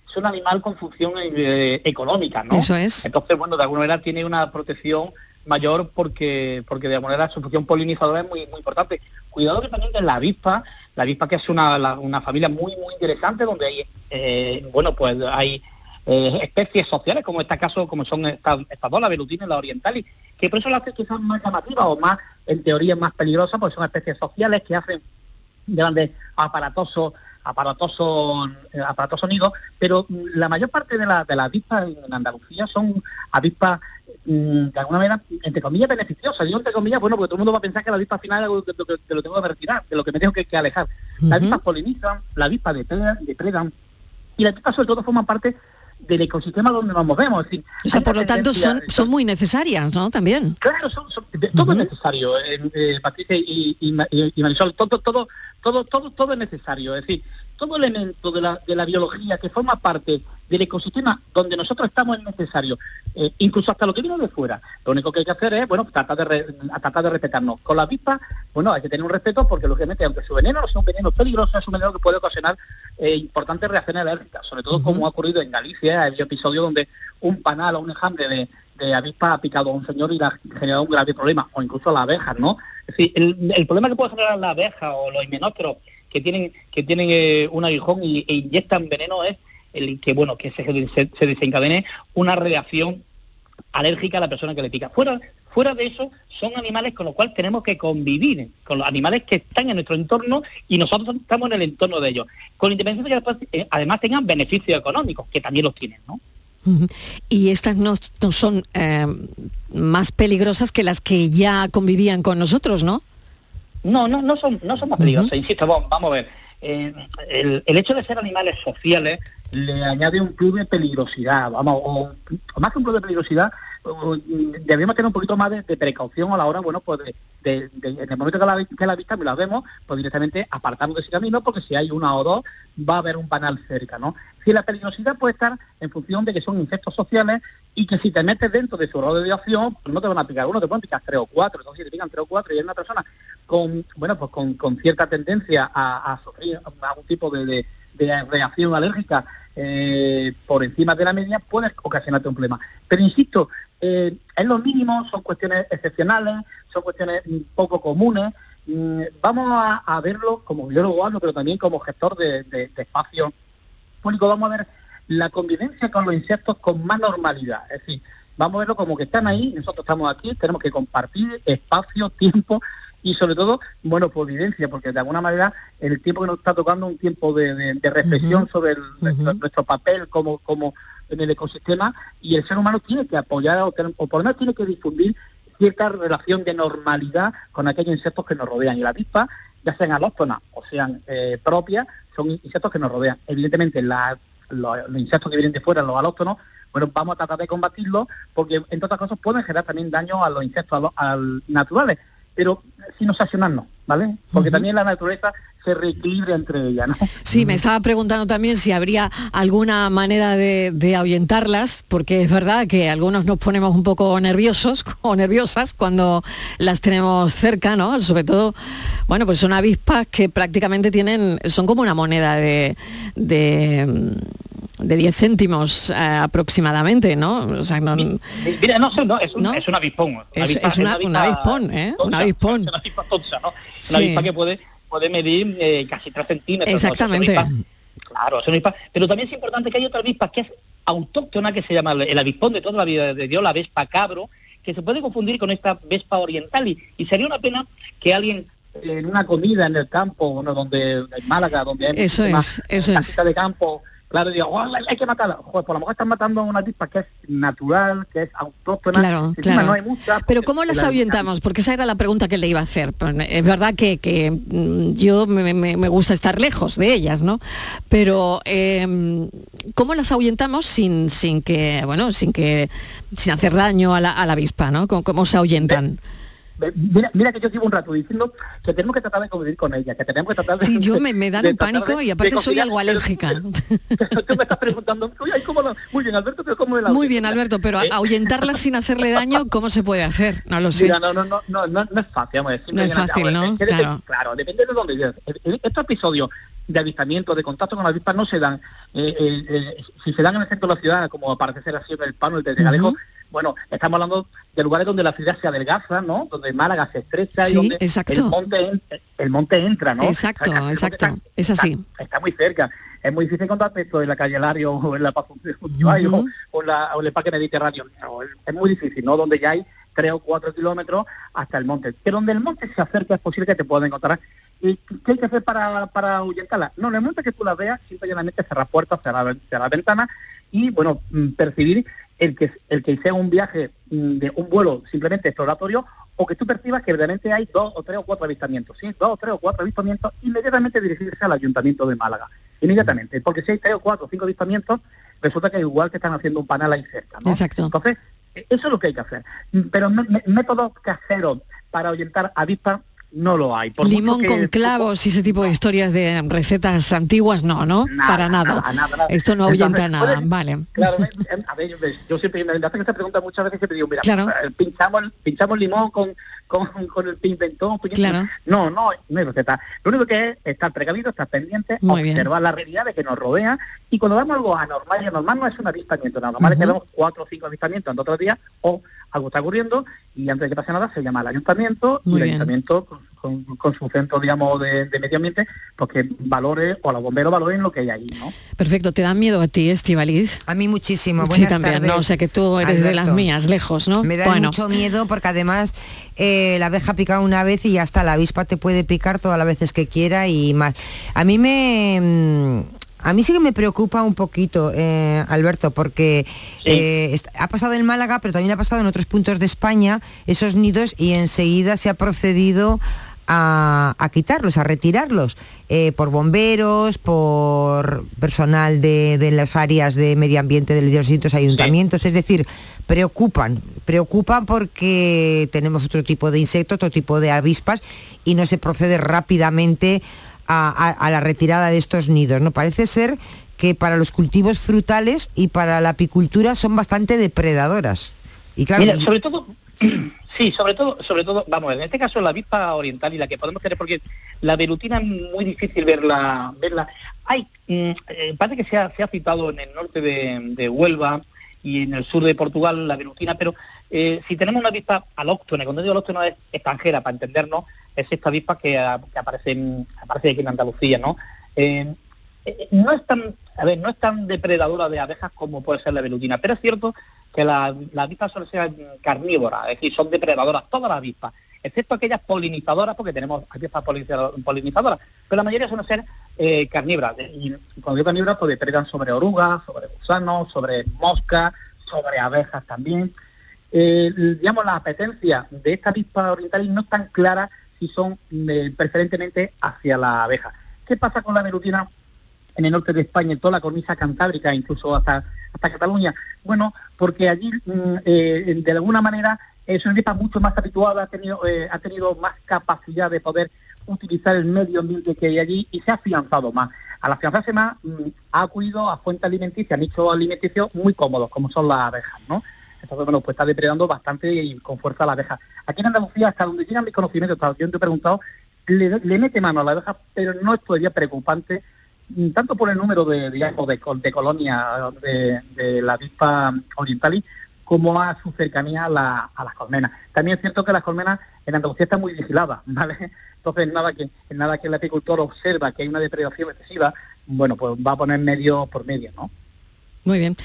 es un animal con función eh, económica, ¿no? Eso es. Entonces, bueno, de alguna manera tiene una protección mayor porque porque de alguna manera su función polinizadora es muy muy importante. Cuidado que también de la avispa, la avispa que es una, la- una familia muy muy interesante donde hay eh, bueno pues hay eh, especies sociales como en este caso como son estas, estas dos, la velutina y la orientalis, que por eso las hace quizás más llamativas o más en teoría más peligrosas, porque son especies sociales que hacen grandes aparatosos aparatosos eh, aparatosos nidos, pero la mayor parte de, la- de las avispas en Andalucía son avispas de alguna manera, entre comillas, beneficiosas. Digo entre comillas, bueno, porque todo el mundo va a pensar que la avispa al final es algo que, que- que lo tengo que retirar, de lo que me tengo que, que alejar. Las avispas polinizan, la avispa depredan, depredan, y las avispas sobre todo forman parte del ecosistema donde nos movemos. Es decir, O sea, por lo tanto son, son muy necesarias, ¿no? También. Claro, son, son- de- todo es necesario, eh, eh, Patricia y- y Marisol, todo, todo, todo, todo, todo es necesario. Es decir, todo elemento de la, de la biología que forma parte del ecosistema donde nosotros estamos es necesario, Eh, incluso hasta lo que viene de fuera. Lo único que hay que hacer es, bueno, tratar de, re- a tratar de respetarnos. Con las avispas, bueno, hay que tener un respeto porque lógicamente, aunque su veneno no sea un veneno peligroso, es un veneno que puede ocasionar eh, importantes reacciones alérgicas, sobre todo como ha ocurrido en Galicia, hay episodios donde un panal o un enjambre de, de avispa ha picado a un señor y le ha generado un grave problema, o incluso las abejas, ¿no? Es decir, el, el problema que puede generar la abeja o los himenópteros que tienen que tienen eh, un aguijón y, e inyectan veneno es el que bueno que se, se, se desencadene una reacción alérgica a la persona que le pica. Fuera fuera de eso son animales con los cuales tenemos que convivir, con los animales que están en nuestro entorno y nosotros estamos en el entorno de ellos, con independencia de que después, eh, además tengan beneficios económicos, que también los tienen, ¿no? Y estas no, no son eh, más peligrosas que las que ya convivían con nosotros, ¿no? No, no, no son, no son más peligrosas, insisto, vamos, vamos a ver. Eh, el, el hecho de ser animales sociales le añade un plus de peligrosidad, vamos, o, más que un plus de peligrosidad, debemos tener un poquito más de, precaución a la hora, bueno, pues de, de- de- en el momento que la, que la vista la vemos, pues directamente apartarnos de ese camino, porque si hay una o dos, va a haber un panal cerca, ¿no? Si la peligrosidad puede estar en función de que son insectos sociales y que si te metes dentro de su radio de acción, pues no te van a picar uno, te pueden picar tres o cuatro, entonces si te pican tres o cuatro y hay una persona con, bueno, pues con, con cierta tendencia a, a sufrir algún tipo de, reacción alérgica eh, por encima de la media, puede ocasionarte un problema. Pero insisto, eh, es lo mínimo, son cuestiones excepcionales, son cuestiones poco comunes. Mm, Vamos a, verlo como biólogo, hablo, pero también como gestor de espacio público. Vamos a ver la convivencia con los insectos con más normalidad. Es decir, vamos a verlo como que están ahí, nosotros estamos aquí, tenemos que compartir espacio, tiempo y sobre todo, bueno, providencia, porque de alguna manera el tiempo que nos está tocando un tiempo de, de- de reflexión sobre el- nuestro, nuestro papel como, como en el ecosistema y el ser humano tiene que apoyar o, o por lo menos tiene que difundir cierta relación de normalidad con aquellos insectos que nos rodean. Y la avispa, ya sean alóctonas o sean eh, propias, son insectos que nos rodean. Evidentemente, la- los, los insectos que vienen de fuera, los alóctonos, bueno, vamos a tratar de combatirlos porque, entre otras cosas, pueden generar también daño a los insectos aló- al- naturales, pero sin obsesionarnos, ¿vale? Porque también la naturaleza se reequilibra entre ellas, ¿no? Sí, me estaba preguntando también si habría alguna manera de, de ahuyentarlas, porque es verdad que algunos nos ponemos un poco nerviosos o nerviosas cuando las tenemos cerca, ¿no? Sobre todo, bueno, pues son avispas que prácticamente tienen, son como una moneda de, de, de 10 céntimos eh, aproximadamente, ¿no? O sea, no, Mira, no, sé, no, es un, es un avispón. Una Es- una- un avispón, ¿eh? Un avispón. Una avispa tonsa, ¿no? Una avispa que puede, puede medir eh, casi 3 centímetros. ¿no? Exactamente. Una claro, es una avispa. Pero también es importante que hay otra avispa que es autóctona, que se llama el avispón de toda la vida de Dios, la vespa cabro, que se puede confundir con esta vespa oriental. Y, y sería una pena que alguien en una comida en el campo, bueno, donde en Málaga, donde hay Eso es, eso es. casita de campo, claro, digo, "Oh, hay, que matarla. Joder, por lo mejor están matando a una avispa que es natural, que es autóctona. Claro, claro. no hay mucha, Pero ¿cómo las la- ahuyentamos? Porque esa era la pregunta que le iba a hacer. Pues, Es verdad que, que, mm, yo me, me- me gusta estar lejos de ellas, ¿no? Pero eh, ¿cómo las ahuyentamos sin, sin que, bueno, sin que, sin hacer daño a la, a la avispa, ¿no? ¿Cómo, cómo se ahuyentan? Mira, mira que yo llevo un rato diciendo que tenemos que tratar de convivir con ella, que tenemos que tratar de... Sí, yo me, me dan de un pánico de- y aparte soy algo pero alérgica. Tú me estás preguntando. Muy bien, Alberto, pero ¿cómo me la Muy bien, Alberto, pero Eh, ahuyentarlas sin hacerle daño, ¿cómo se puede hacer? No lo sé. Mira, no, no, no, no, no, es fácil, vamos a decir, No es fácil, ver, ¿no? depende- Claro. claro, depende de dónde vivas. En Estos episodios de avistamiento, de contacto con las avispas no se dan. Eh, eh, eh, si se dan en el centro de la ciudad, como parece ser así en el Pano, el de Galejo, bueno, estamos hablando de lugares donde la ciudad se adelgaza, ¿no? Donde Málaga se estrecha y donde exacto. el monte, en- el monte entra, ¿no? Exacto, O sea, el exacto. Es así. Está, está muy cerca. Es muy difícil encontrar esto en la calle Lario o en la Paz de Jundiaí, o- la- o en el Parque Mediterráneo. No, es- es muy difícil, ¿no? Donde ya hay tres o cuatro kilómetros hasta el monte. Pero donde el monte se acerca es posible que te puedan encontrar. ¿Y qué hay que hacer para, para ahuyentarla? No, en el momento que tú la veas, simplemente cerrar puertas, cerrar, cerrar ventanas y, bueno, mm, percibir el que, el que sea un viaje mm, de un vuelo simplemente exploratorio o que tú percibas que realmente hay dos o tres o cuatro avistamientos, ¿sí? Dos o tres o cuatro avistamientos, inmediatamente dirigirse al Ayuntamiento de Málaga. Inmediatamente, porque si hay tres o cuatro o cinco avistamientos, resulta que igual que están haciendo un panel ahí cerca, ¿no? Exacto. Entonces, eh, eso es lo que hay que hacer. Mm, Pero mé- mé- métodos caseros para ahuyentar avispas no lo hay. Por Limón que- con clavos y ese tipo de historias de recetas antiguas, no, ¿no? Para nada. nada, nada. Esto no ahuyenta Entonces, nada, vale. Claro, me- a ver, yo, siempre me hacen esta pregunta muchas veces siempre digo, mira, Claro. eh, pinchamos, pinchamos limón con, con, con el pimentón. Claro. No, no, no hay receta. Lo único que es estar precavido, estar pendiente, Muy bien. observar la realidad de que nos rodea y cuando vemos algo anormal, y anormal no es un avistamiento, nada normal es que vemos cuatro o cinco avistamientos en otros días o algo está ocurriendo y antes de que pase nada se llama al ayuntamiento Muy y el bien. ayuntamiento con, con- con su centro, digamos, de, de medio ambiente, pues que valore o los bomberos valoren lo que hay ahí, ¿no? Perfecto, ¿te da miedo a ti, Estivaliz? A mí muchísimo. Sí, Buenas también, tardes, no, o sea que tú eres de las mías, lejos, ¿no? Me da bueno, mucho miedo porque además eh, la abeja pica una vez y ya está, la avispa te puede picar todas las veces que quiera y más. A mí me... mm, A mí sí que me preocupa un poquito, eh, Alberto, porque eh, ha pasado en Málaga, pero también ha pasado en otros puntos de España, esos nidos, y enseguida se ha procedido a, a quitarlos, a retirarlos, eh, por bomberos, por personal de, de las áreas de medio ambiente de los distintos ayuntamientos. Es decir, preocupan, preocupan porque tenemos otro tipo de insectos, otro tipo de avispas y no se procede rápidamente a, a- a la retirada de estos nidos. ¿no? Parece ser que para los cultivos frutales y para la apicultura son bastante depredadoras. Y claro, Mira, sobre todo, sí, sobre todo, sobre todo, vamos, en este caso la avispa oriental y la que podemos tener, porque la velutina es muy difícil verla, verla. Hay, mm, eh, parece que se ha, se ha citado en el norte de, de Huelva y en el sur de Portugal la velutina, pero eh, si tenemos una avispa alóctona, cuando digo alóctona es extranjera, para entendernos, es esta avispa que, ah, aparece, aparece aquí en Andalucía, ¿no? Eh, eh, no es tan, a ver, no es tan depredadora de abejas como puede ser la velutina, pero es cierto que la- las avispas suelen ser carnívoras, es decir, son depredadoras todas las avispas, excepto aquellas polinizadoras, porque tenemos avispas poliniza- polinizadoras, pero la mayoría suelen ser eh, carnívoras. Y cuando digo carnívoras, pues depredan sobre orugas, sobre gusanos, sobre moscas, sobre abejas también. Digamos, la apetencia de esta avispa oriental no es tan clara si son eh, preferentemente hacia la abeja. ¿Qué pasa con la velutina en el norte de España, en toda la cornisa cantábrica, incluso hasta, hasta Cataluña? Bueno, porque allí, mm, eh, de alguna manera, es una avispa mucho más habituada, ha tenido, eh, ha tenido más capacidad de poder utilizar el medio ambiente que hay allí y se ha afianzado más. Al afianzarse más, mm, ha acudido a fuentes alimenticias, a nichos alimenticios muy cómodos, como son las abejas, ¿no? Entonces, bueno, pues está depredando bastante y con fuerza la abeja. Aquí en Andalucía, hasta donde llegan mis conocimientos, hasta donde yo te he preguntado, le, mete mano a la abeja, pero no es todavía preocupante, mm, tanto por el número de, digamos, de, de colonias de la avispa orientalis, como a su cercanía a, la- a las colmenas. También es cierto que las colmenas en Andalucía están muy vigiladas, ¿vale? Entonces, nada que, nada que el apicultor observa que hay una depredación excesiva, bueno, pues va a poner medio por medio, ¿no? Muy bien.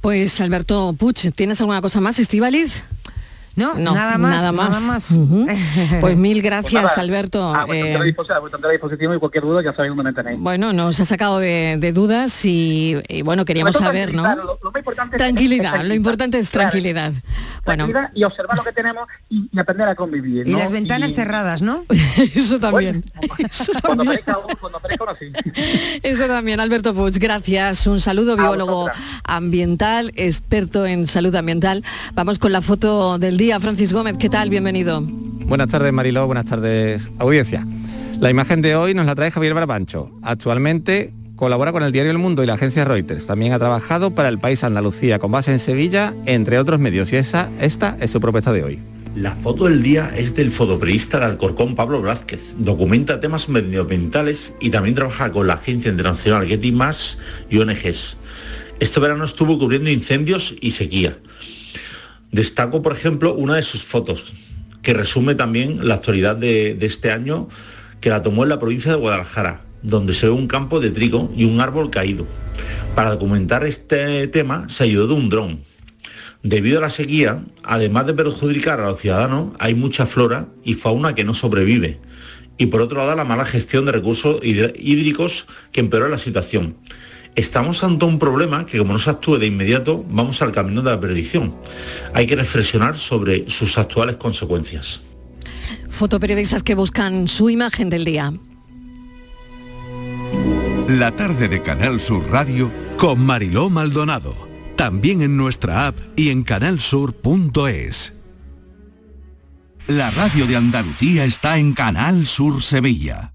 Pues Alberto Puch, ¿tienes alguna cosa más, Estivaliz? No, nada más, Nada más. nada más. Pues mil gracias, Pues nada. Alberto. Ah, bueno, Eh, a disposición, a vuestra disposición y cualquier duda ya sabéis dónde me tenéis. bueno, nos ha sacado de, de dudas y, y bueno, queríamos saber, ¿no? tranquilidad, lo- lo más importante es- Tranquilidad, es lo importante es Claro. tranquilidad. Bueno, Tranquilidad y observar lo que tenemos y, y aprender a convivir. Y ¿no? las ventanas Y- cerradas, ¿no? eso también. Cuando aparezca uno, cuando aparezca uno, sí. Eso también, Alberto Puig, gracias. Un saludo, biólogo ambiental, experto en salud ambiental. Vamos con la foto del día. Francis Gómez, ¿qué tal? Bienvenido. Buenas tardes Mariló, buenas tardes audiencia. La imagen de hoy nos la trae Javier Barbancho. Actualmente colabora con el diario El Mundo y la agencia Reuters. También ha trabajado para el país Andalucía con base en Sevilla, entre otros medios. Y esa, esta es su propuesta de hoy. La foto del día es del fotoperiodista de Alcorcón Pablo Blázquez. Documenta temas medioambientales y también trabaja con la Agencia Internacional Getty Más y ONGs. Este verano estuvo cubriendo incendios y sequía. Destaco, por ejemplo, una de sus fotos, que resume también la actualidad de, este año, que la tomó en la provincia de Guadalajara, donde se ve un campo de trigo y un árbol caído. Para documentar este tema se ayudó de un dron. Debido a la sequía, además de perjudicar a los ciudadanos, hay mucha flora y fauna que no sobrevive. Y por otro lado, la mala gestión de recursos hídricos que empeoró la situación. Estamos ante un problema que como no se actúe de inmediato, vamos al camino de la perdición. Hay que reflexionar sobre sus actuales consecuencias. Fotoperiodistas que buscan su imagen del día. La tarde de Canal Sur Radio con Mariló Maldonado. También en nuestra app y en canalsur.es. La radio de Andalucía está en Canal Sur Sevilla.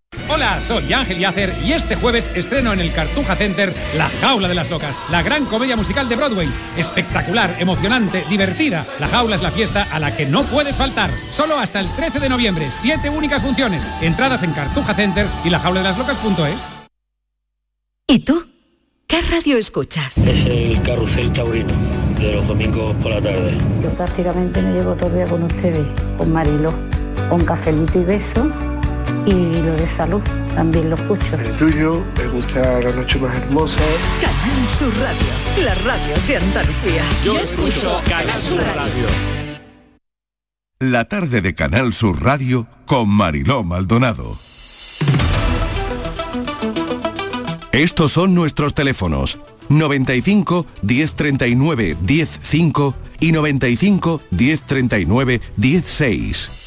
Hola, soy Ángel Yacer y este jueves estreno en el Cartuja Center La Jaula de las Locas, la gran comedia musical de Broadway. Espectacular, emocionante, divertida. La Jaula es la fiesta a la que no puedes faltar. Solo hasta el 13 de noviembre, siete únicas funciones. Entradas en Cartuja Center y la jaula de las locas.es. ¿Y tú? ¿Qué radio escuchas? Es el carrusel taurino de los domingos por la tarde. Yo prácticamente me llevo todo el día con ustedes, con Marilo, con cafelito y beso y lo de salud también lo escucho. El tuyo, me gusta la noche más hermosa. Canal Sur Radio, la radio de Andalucía. Yo escucho Canal Sur Radio. La tarde de Canal Sur Radio con Mariló Maldonado. Estos son nuestros teléfonos 95 1039 105 y 95 1039 16.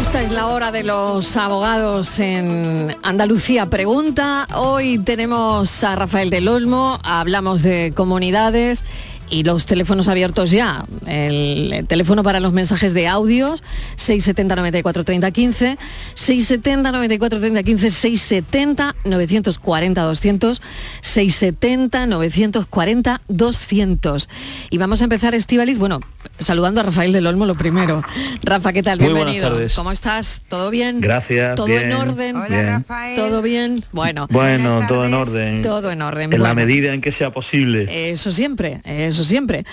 Esta es la hora de los abogados en Andalucía Pregunta. Hoy tenemos a Rafael del Olmo, hablamos de comunidades y los teléfonos abiertos ya. El, el teléfono para los mensajes de audios, 670 94 30 15, 670 94 30 15, 670 940 200, 670 940 200. Y vamos a empezar, Estivaliz, bueno, saludando a Rafael del Olmo lo primero. Rafa, ¿qué tal? Muy buenas Bienvenido. tardes. ¿Cómo estás? ¿Todo bien? Gracias, ¿Todo bien, en orden? Hola, Bien. Rafael. ¿Todo bien? Bueno. Bueno, todo en orden. Todo en orden. En la medida en que sea posible. Eso siempre, eso siempre.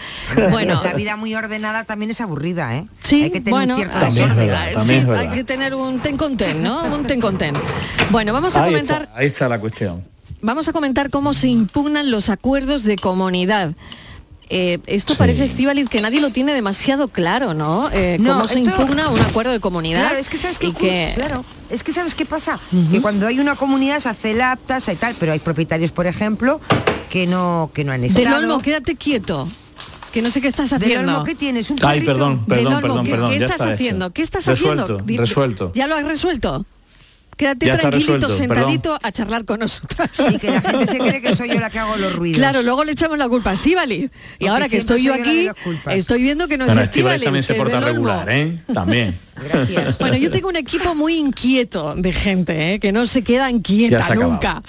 Bueno, la vida muy ordenada también es aburrida, ¿eh? Sí, Hay que tener bueno, un cierto hay que- desorden. sí, hay que tener un ten con ten, ¿no? Un ten con ten. Bueno, vamos a ahí, comentar, está, ahí está la cuestión. vamos a comentar cómo se impugnan los acuerdos de comunidad. Eh, esto Sí. parece, Estíbaliz, que nadie lo tiene demasiado claro, ¿no? Eh, No, cómo se esto- impugna un acuerdo de comunidad. Claro, es que sabes qué que Claro, es que sabes qué pasa, que cuando hay una comunidad se hace aptas y tal, pero hay propietarios, por ejemplo, que no que no han estado. Del Olmo, quédate quieto. Que no sé qué estás Del haciendo. Olmo, ¿qué tienes? ¿Un Ay, perrito? perdón, Del perdón, Olmo, perdón, ¿qué, perdón. qué ya estás está haciendo? hecho. ¿Qué estás resuelto, haciendo? Resuelto. ¿Ya lo has resuelto? Quédate Ya tranquilito, sentadito a charlar con nosotras. Sí, que la gente se cree que soy yo la que hago los ruidos. Claro, luego le echamos la culpa a Estíbaliz. Y Porque ahora que estoy yo aquí, estoy viendo que no Bueno, es Estíbaliz. también se porta regular, ¿eh? También. Gracias. Bueno, yo tengo un equipo muy inquieto de gente, ¿eh? que no se quedan quieta se ha acabado. nunca.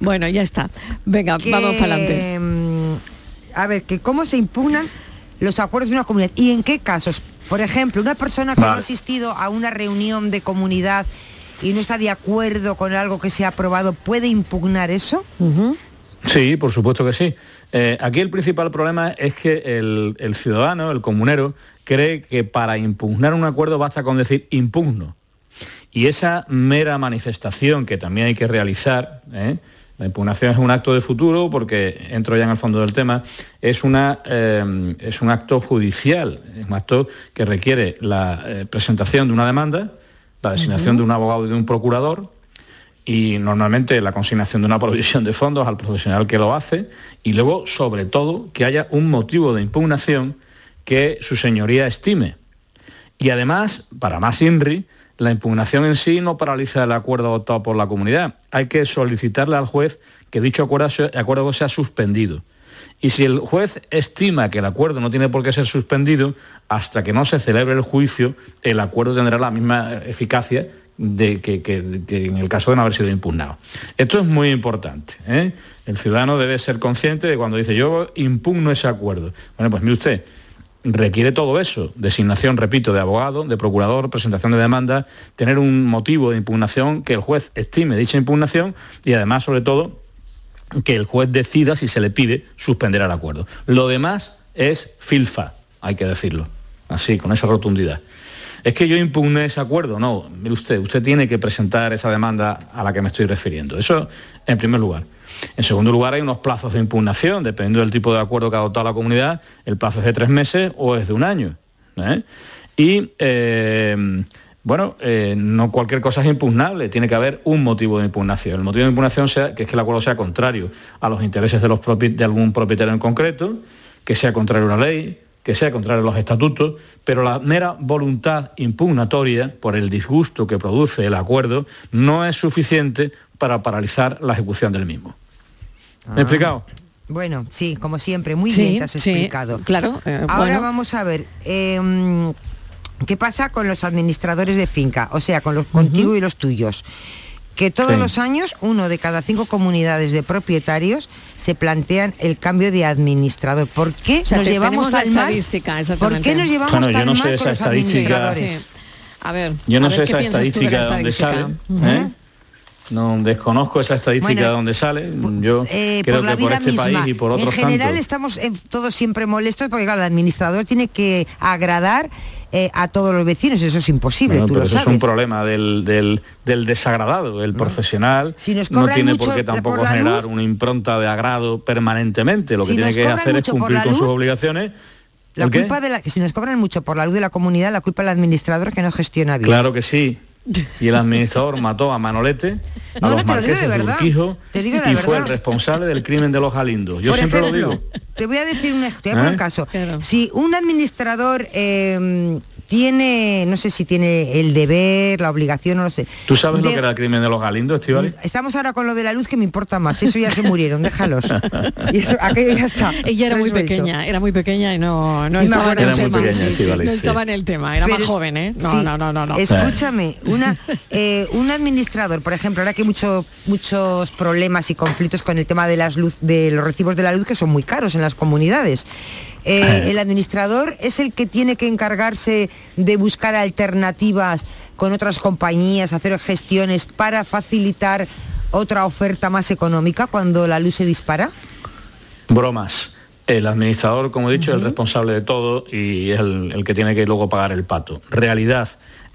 Bueno, ya está. Venga, Que, vamos para adelante. mm, A ver, que cómo se impugnan los acuerdos de una comunidad y en qué casos. Por ejemplo, una persona que no ha Vale. asistido a una reunión de comunidad y no está de acuerdo con algo que se ha aprobado, ¿puede impugnar eso? Sí, por supuesto que sí. Eh, aquí el principal problema es que el, el ciudadano, el comunero, cree que para impugnar un acuerdo basta con decir impugno. Y esa mera manifestación que también hay que realizar, ¿eh? la impugnación es un acto de futuro porque entro ya en el fondo del tema, es, una, eh, es un acto judicial, es un acto que requiere la eh, presentación de una demanda, la designación de un abogado y de un procurador, y normalmente la consignación de una provisión de fondos al profesional que lo hace, y luego, sobre todo, que haya un motivo de impugnación que su señoría estime. Y además, para más INRI, la impugnación en sí no paraliza el acuerdo adoptado por la comunidad. Hay que solicitarle al juez que dicho acuerdo, sea suspendido. Y si el juez estima que el acuerdo no tiene por qué ser suspendido, hasta que no se celebre el juicio, el acuerdo tendrá la misma eficacia de que, en el caso de no haber sido impugnado. Esto es muy importante. ¿eh? El ciudadano debe ser consciente de cuando dice yo impugno ese acuerdo. Bueno, pues mire usted, requiere todo eso, designación, repito, de abogado, de procurador, presentación de demanda, tener un motivo de impugnación, que el juez estime dicha impugnación y además, sobre todo, que el juez decida si se le pide suspender el acuerdo. Lo demás es filfa, hay que decirlo, así, con esa rotundidad. Es que yo impugné ese acuerdo, no, mire usted, usted tiene que presentar esa demanda a la que me estoy refiriendo. Eso en primer lugar. En segundo lugar, hay unos plazos de impugnación, dependiendo del tipo de acuerdo que ha adoptado la comunidad, el plazo es de tres meses o es de un año. ¿eh? Y eh, bueno, eh, no cualquier cosa es impugnable, tiene que haber un motivo de impugnación. El motivo de impugnación sea que es que el acuerdo sea contrario a los intereses de, los propi- de algún propietario en concreto, que sea contrario a una ley, que sea contrario a los estatutos, pero la mera voluntad impugnatoria por el disgusto que produce el acuerdo no es suficiente para paralizar la ejecución del mismo. ¿Me he Ah. explicado? Bueno, sí, como siempre, muy Sí, bien te has sí, explicado. claro, eh, Ahora bueno. vamos a ver, eh, ¿qué pasa con los administradores de finca? O sea, con los contigo y los tuyos. Que todos Sí. los años, uno de cada cinco comunidades de propietarios se plantean el cambio de administrador. ¿Por qué O sea, nos llevamos tan mal? estadística, ¿Por qué nos llevamos Bueno, yo tan no sé mal esa con los estadística. administradores? Sí. A ver, Yo no a sé esa ¿qué piensas tú de estadística de dónde sale. estadística? ¿eh? No desconozco esa estadística Bueno, de dónde sale. Yo Eh, creo por la que por este misma. país y por otros en general estamos todos siempre molestos porque claro, el administrador tiene que agradar eh, a todos los vecinos, eso es imposible, Bueno, tú pero lo eso sabes. es un problema del, del- del desagradado. El profesional nos no tiene mucho por qué tampoco generar luz- una impronta de agrado permanentemente. Lo que Si tiene que hacer es cumplir con sus obligaciones. La culpa de la que si nos cobran mucho por la luz de la comunidad, la culpa del administrador que no gestiona bien. Claro que sí. Y el administrador mató a Manolete, a No, no, los te lo digo de marqueses de verdad. Urquijo Te digo de y fue el responsable del crimen de los Galindos. Yo Por siempre ejemplo, lo digo. Te voy a decir un, un ¿Eh? caso. Si un administrador eh, tiene, no sé si tiene el deber, la obligación, no lo sé. ¿Tú sabes lo que era el crimen de los Galindos, Estivali? Estamos ahora con lo de la luz que me importa más. Eso ya se murieron, déjalos. Y eso, aquello ya está. Ella era muy resuelto. pequeña, era muy pequeña y no, no estaba en el tema. sí, sí, sí, no estaba en el tema, era más Pero joven, ¿eh? No, sí, no, no, no, no. Escúchame, una, eh, un administrador, por ejemplo, ahora que hay mucho, muchos problemas y conflictos con el tema de las luz, de los recibos de la luz que son muy caros en las comunidades. Eh, el administrador es el que tiene que encargarse de buscar alternativas con otras compañías, hacer gestiones para facilitar otra oferta más económica cuando la luz se dispara. Bromas. El administrador, como he dicho, es el responsable de todo y es el, el que tiene que luego pagar el pato. Realidad.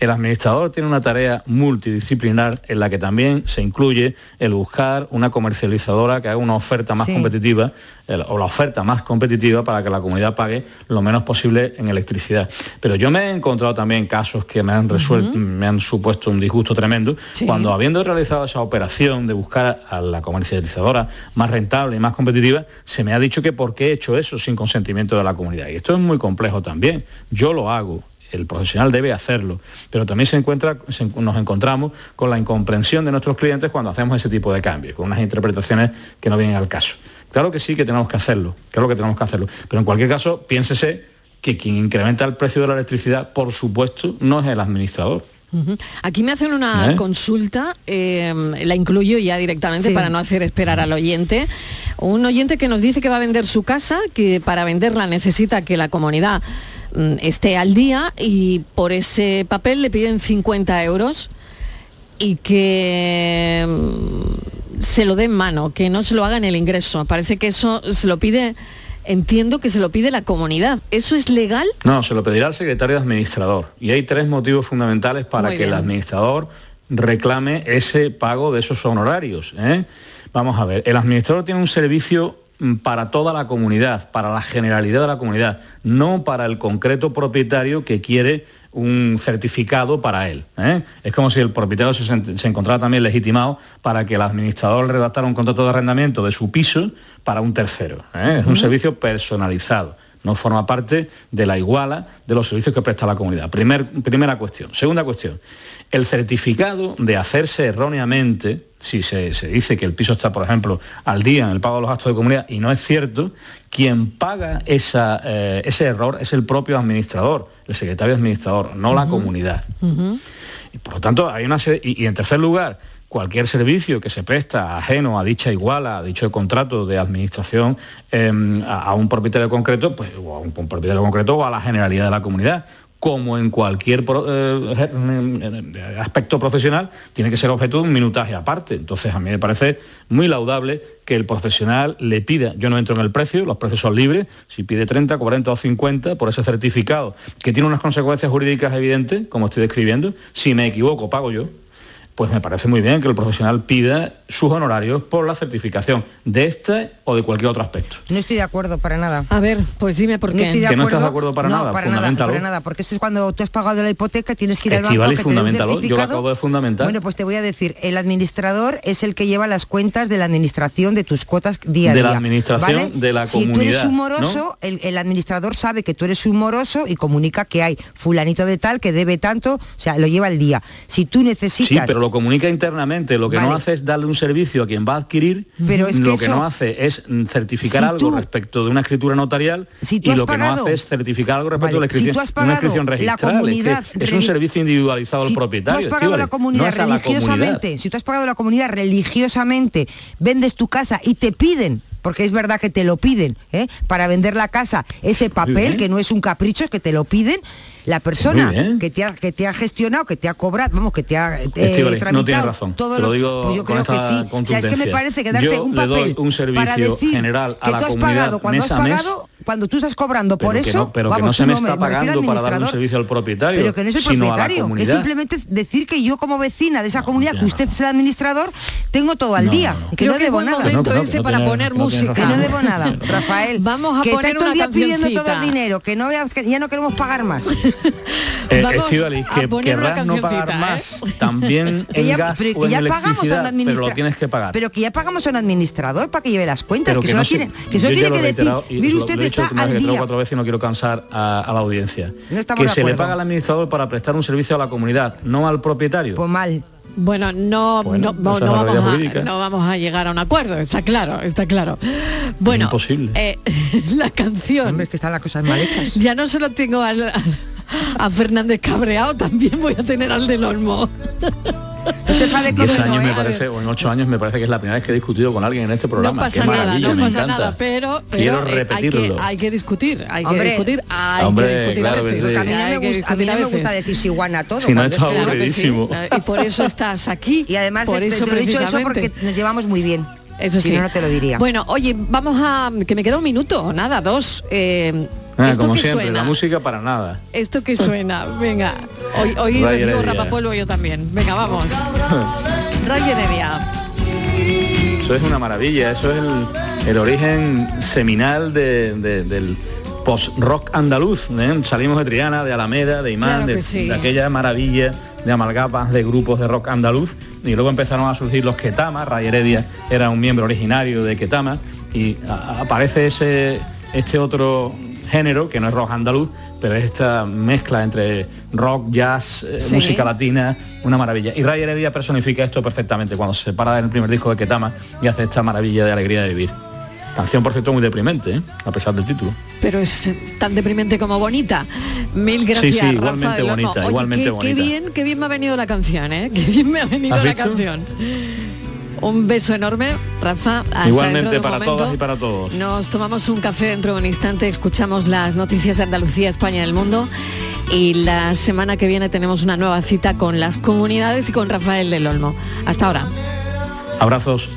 El administrador tiene una tarea multidisciplinar en la que también se incluye el buscar una comercializadora que haga una oferta más Sí. competitiva el- o la oferta más competitiva para que la comunidad pague lo menos posible en electricidad. Pero yo me he encontrado también casos que me han resuelto, me han supuesto un disgusto tremendo Sí. cuando habiendo realizado esa operación de buscar a la comercializadora más rentable y más competitiva, se me ha dicho que por qué he hecho eso sin consentimiento de la comunidad. Y esto es muy complejo también. Yo lo hago. El profesional debe hacerlo, pero también se encuentra, se- nos encontramos con la incomprensión de nuestros clientes cuando hacemos ese tipo de cambios, con unas interpretaciones que no vienen al caso. Claro que sí que tenemos que hacerlo, claro que tenemos que hacerlo, pero en cualquier caso piénsese que quien incrementa el precio de la electricidad, por supuesto, no es el administrador. Aquí me hacen una ¿Eh? consulta, eh, la incluyo ya directamente Sí. para no hacer esperar al oyente. Un oyente que nos dice que va a vender su casa, que para venderla necesita que la comunidad esté al día y por ese papel le piden 50 euros y que mm, se lo dé en mano, que no se lo haga en el ingreso. Parece que eso se lo pide, entiendo que se lo pide la comunidad. ¿Eso es legal? No, se lo pedirá al secretario administrador. Y hay tres motivos fundamentales para Muy que el administrador reclame ese pago de esos honorarios. ¿eh? Vamos a ver, el administrador tiene un servicio mm, para toda la comunidad, para la generalidad de la comunidad, no para el concreto propietario que quiere un certificado para él. ¿eh? Es como si el propietario se, encontrara también legitimado para que el administrador redactara un contrato de arrendamiento de su piso para un tercero. ¿eh? Es un servicio personalizado. No forma parte de la iguala de los servicios que presta la comunidad. Primer- primera cuestión. Segunda cuestión. El certificado de hacerse erróneamente, si se, se dice que el piso está, por ejemplo, al día en el pago de los gastos de comunidad y no es cierto, quien paga esa, eh, ese error es el propio administrador, el secretario administrador, no la comunidad. Y por lo tanto, hay una serie- y, y en tercer lugar, cualquier servicio que se presta ajeno a dicha iguala, a dicho contrato de administración em, a, un propietario concreto, pues, o a un, propietario concreto o a la generalidad de la comunidad. Como en cualquier eh, eh, aspecto profesional, tiene que ser objeto de un minutaje aparte. Entonces, a mí me parece muy laudable que el profesional le pida, yo no entro en el precio, los precios son libres, si pide 30, 40 o 50 por ese certificado, que tiene unas consecuencias jurídicas evidentes, como estoy describiendo, si me equivoco, pago yo, pues me parece muy bien que el profesional pida sus honorarios por la certificación de este o de cualquier otro aspecto. No estoy de acuerdo para nada. A ver, pues dime por No qué. estoy de Que no acuerdo. estás de acuerdo para no, nada, para nada, para nada, porque esto es cuando tú has pagado la hipoteca, tienes que ir al banco que te un. Yo lo acabo de fundamentar. Bueno, pues te voy a decir, el administrador es el que lleva las cuentas de la administración de tus cuotas día a De la administración ¿vale? de la si tú eres comunidad, un moroso, ¿no? el, el administrador sabe que tú eres un moroso y comunica que hay fulanito de tal que debe tanto, o sea, lo lleva al día. Si tú necesitas Sí, pero lo comunica internamente. Lo que no hace es darle un servicio a quien va a adquirir. Pero es que lo que eso- no hace es certificar Si algo tú- respecto de una escritura notarial Si y lo que no hace es certificar algo respecto Vale, de la si inscripción, tú has de una inscripción pagado la registral. Es que comunidad Es, un servicio individualizado Si del tú propietario. has pagado comunidad no la comunidad. religiosamente, si tú has pagado la comunidad religiosamente, vendes tu casa y te piden, porque es verdad que te lo piden, ¿eh? para vender la casa, ese papel, que no es un capricho, que te lo piden, la persona que te, ha, que te ha gestionado, que te ha cobrado, vamos, que te ha eh, tramitado no tienes razón. todos Te lo los- digo pues yo con creo que esta sí. O sea, es que me parece que darte Yo un le papel doy un para servicio decir general a que la tú has pagado cuando mes has pagado, cuando tú estás cobrando por pero que eso, no, pero que vamos, no se me no está me pagando para dar un servicio al propietario, pero que no es el sino a la propietario, que es simplemente decir que yo como vecina de esa comunidad, que usted es el administrador, tengo todo al No, día, no, no. que Creo no que debo nada. momento este para poner música. Que no debo nada, Rafael. Vamos a que poner todo una el día pidiendo todo el dinero, que no que ya no queremos pagar más. Eh, Vamos a que poner una querrás no pagar cancioncita, más también Que en gas pero o que en ya pagamos a un electricidad, pero administrador. lo tienes que pagar. Pero que ya pagamos a un administrador para que lleve las cuentas, que, que solo no se- tiene, que que decir, mire usted dicho más de al tres o día. cuatro veces y no quiero cansar a, a la audiencia. No que se le paga al administrador para prestar un servicio a la comunidad, no al propietario. Pues mal. Bueno, no, Bueno, no, vamos a, jurídica. no vamos a llegar a un acuerdo, está claro, está claro. Bueno, Imposible. eh, la canción. Hombre, es que están las cosas mal hechas. Ya no solo tengo al- al- a Fernández cabreado, también voy a tener al del Olmo. No te enfades 10 conmigo, años ¿eh? me parece, o en 8 años me parece que es la primera vez que he discutido con alguien en este No programa. pasa Qué nada, no me pasa encanta. nada, pero, pero, Quiero eh, hay, que, repetirlo. hay que discutir, hay Hombre. que discutir, hay Hombre, que discutir claro a que veces. sí. A mí no me gusta, a mí discutir no a me gusta veces. decir Siguana a todo. Si no, está es que- Claro que sí, aburridísimo. eh, y por eso estás aquí. Y además por este, eso te lo he dicho eso porque nos llevamos muy bien. Eso Si sí. no, no te lo diría. Bueno, oye, vamos a que me queda un minuto, nada, dos. Eh, Ah, esto como que siempre, suena, la música para nada. esto que suena, venga, hoy, hoy recibo rapapolvo yo también. Venga, vamos. Ray Heredia. Eso es una maravilla, eso es el, el origen seminal de- de- del post-rock andaluz. ¿eh? Salimos de Triana, de Alameda, de Imán, Claro de, sí. de aquella maravilla de amalgamas de grupos de rock andaluz. Y luego empezaron a surgir los Ketama, Ray Heredia era un miembro originario de Ketama, y a- aparece ese, este otro género, que no es rock andaluz, pero es esta mezcla entre rock, jazz, eh, Sí. música latina, una maravilla. Y Ray Heredia personifica esto perfectamente cuando se separa del primer disco de Ketama y hace esta maravilla de alegría de vivir. Canción, por cierto, muy deprimente, ¿eh? a pesar del título. pero es tan deprimente como bonita. Mil gracias, sí, Rafa igualmente bonita, Oye, igualmente qué, bonita. Qué bien, qué bien me ha venido la canción, ¿eh? Qué bien me ha venido ¿Has la visto? canción. Un beso enorme, Rafa. Hasta igualmente de un para momento. todas y para todos. Nos tomamos un café dentro de un instante, escuchamos las noticias de Andalucía, España y el mundo. Y la semana que viene tenemos una nueva cita con las comunidades y con Rafael del Olmo. Hasta ahora. Abrazos.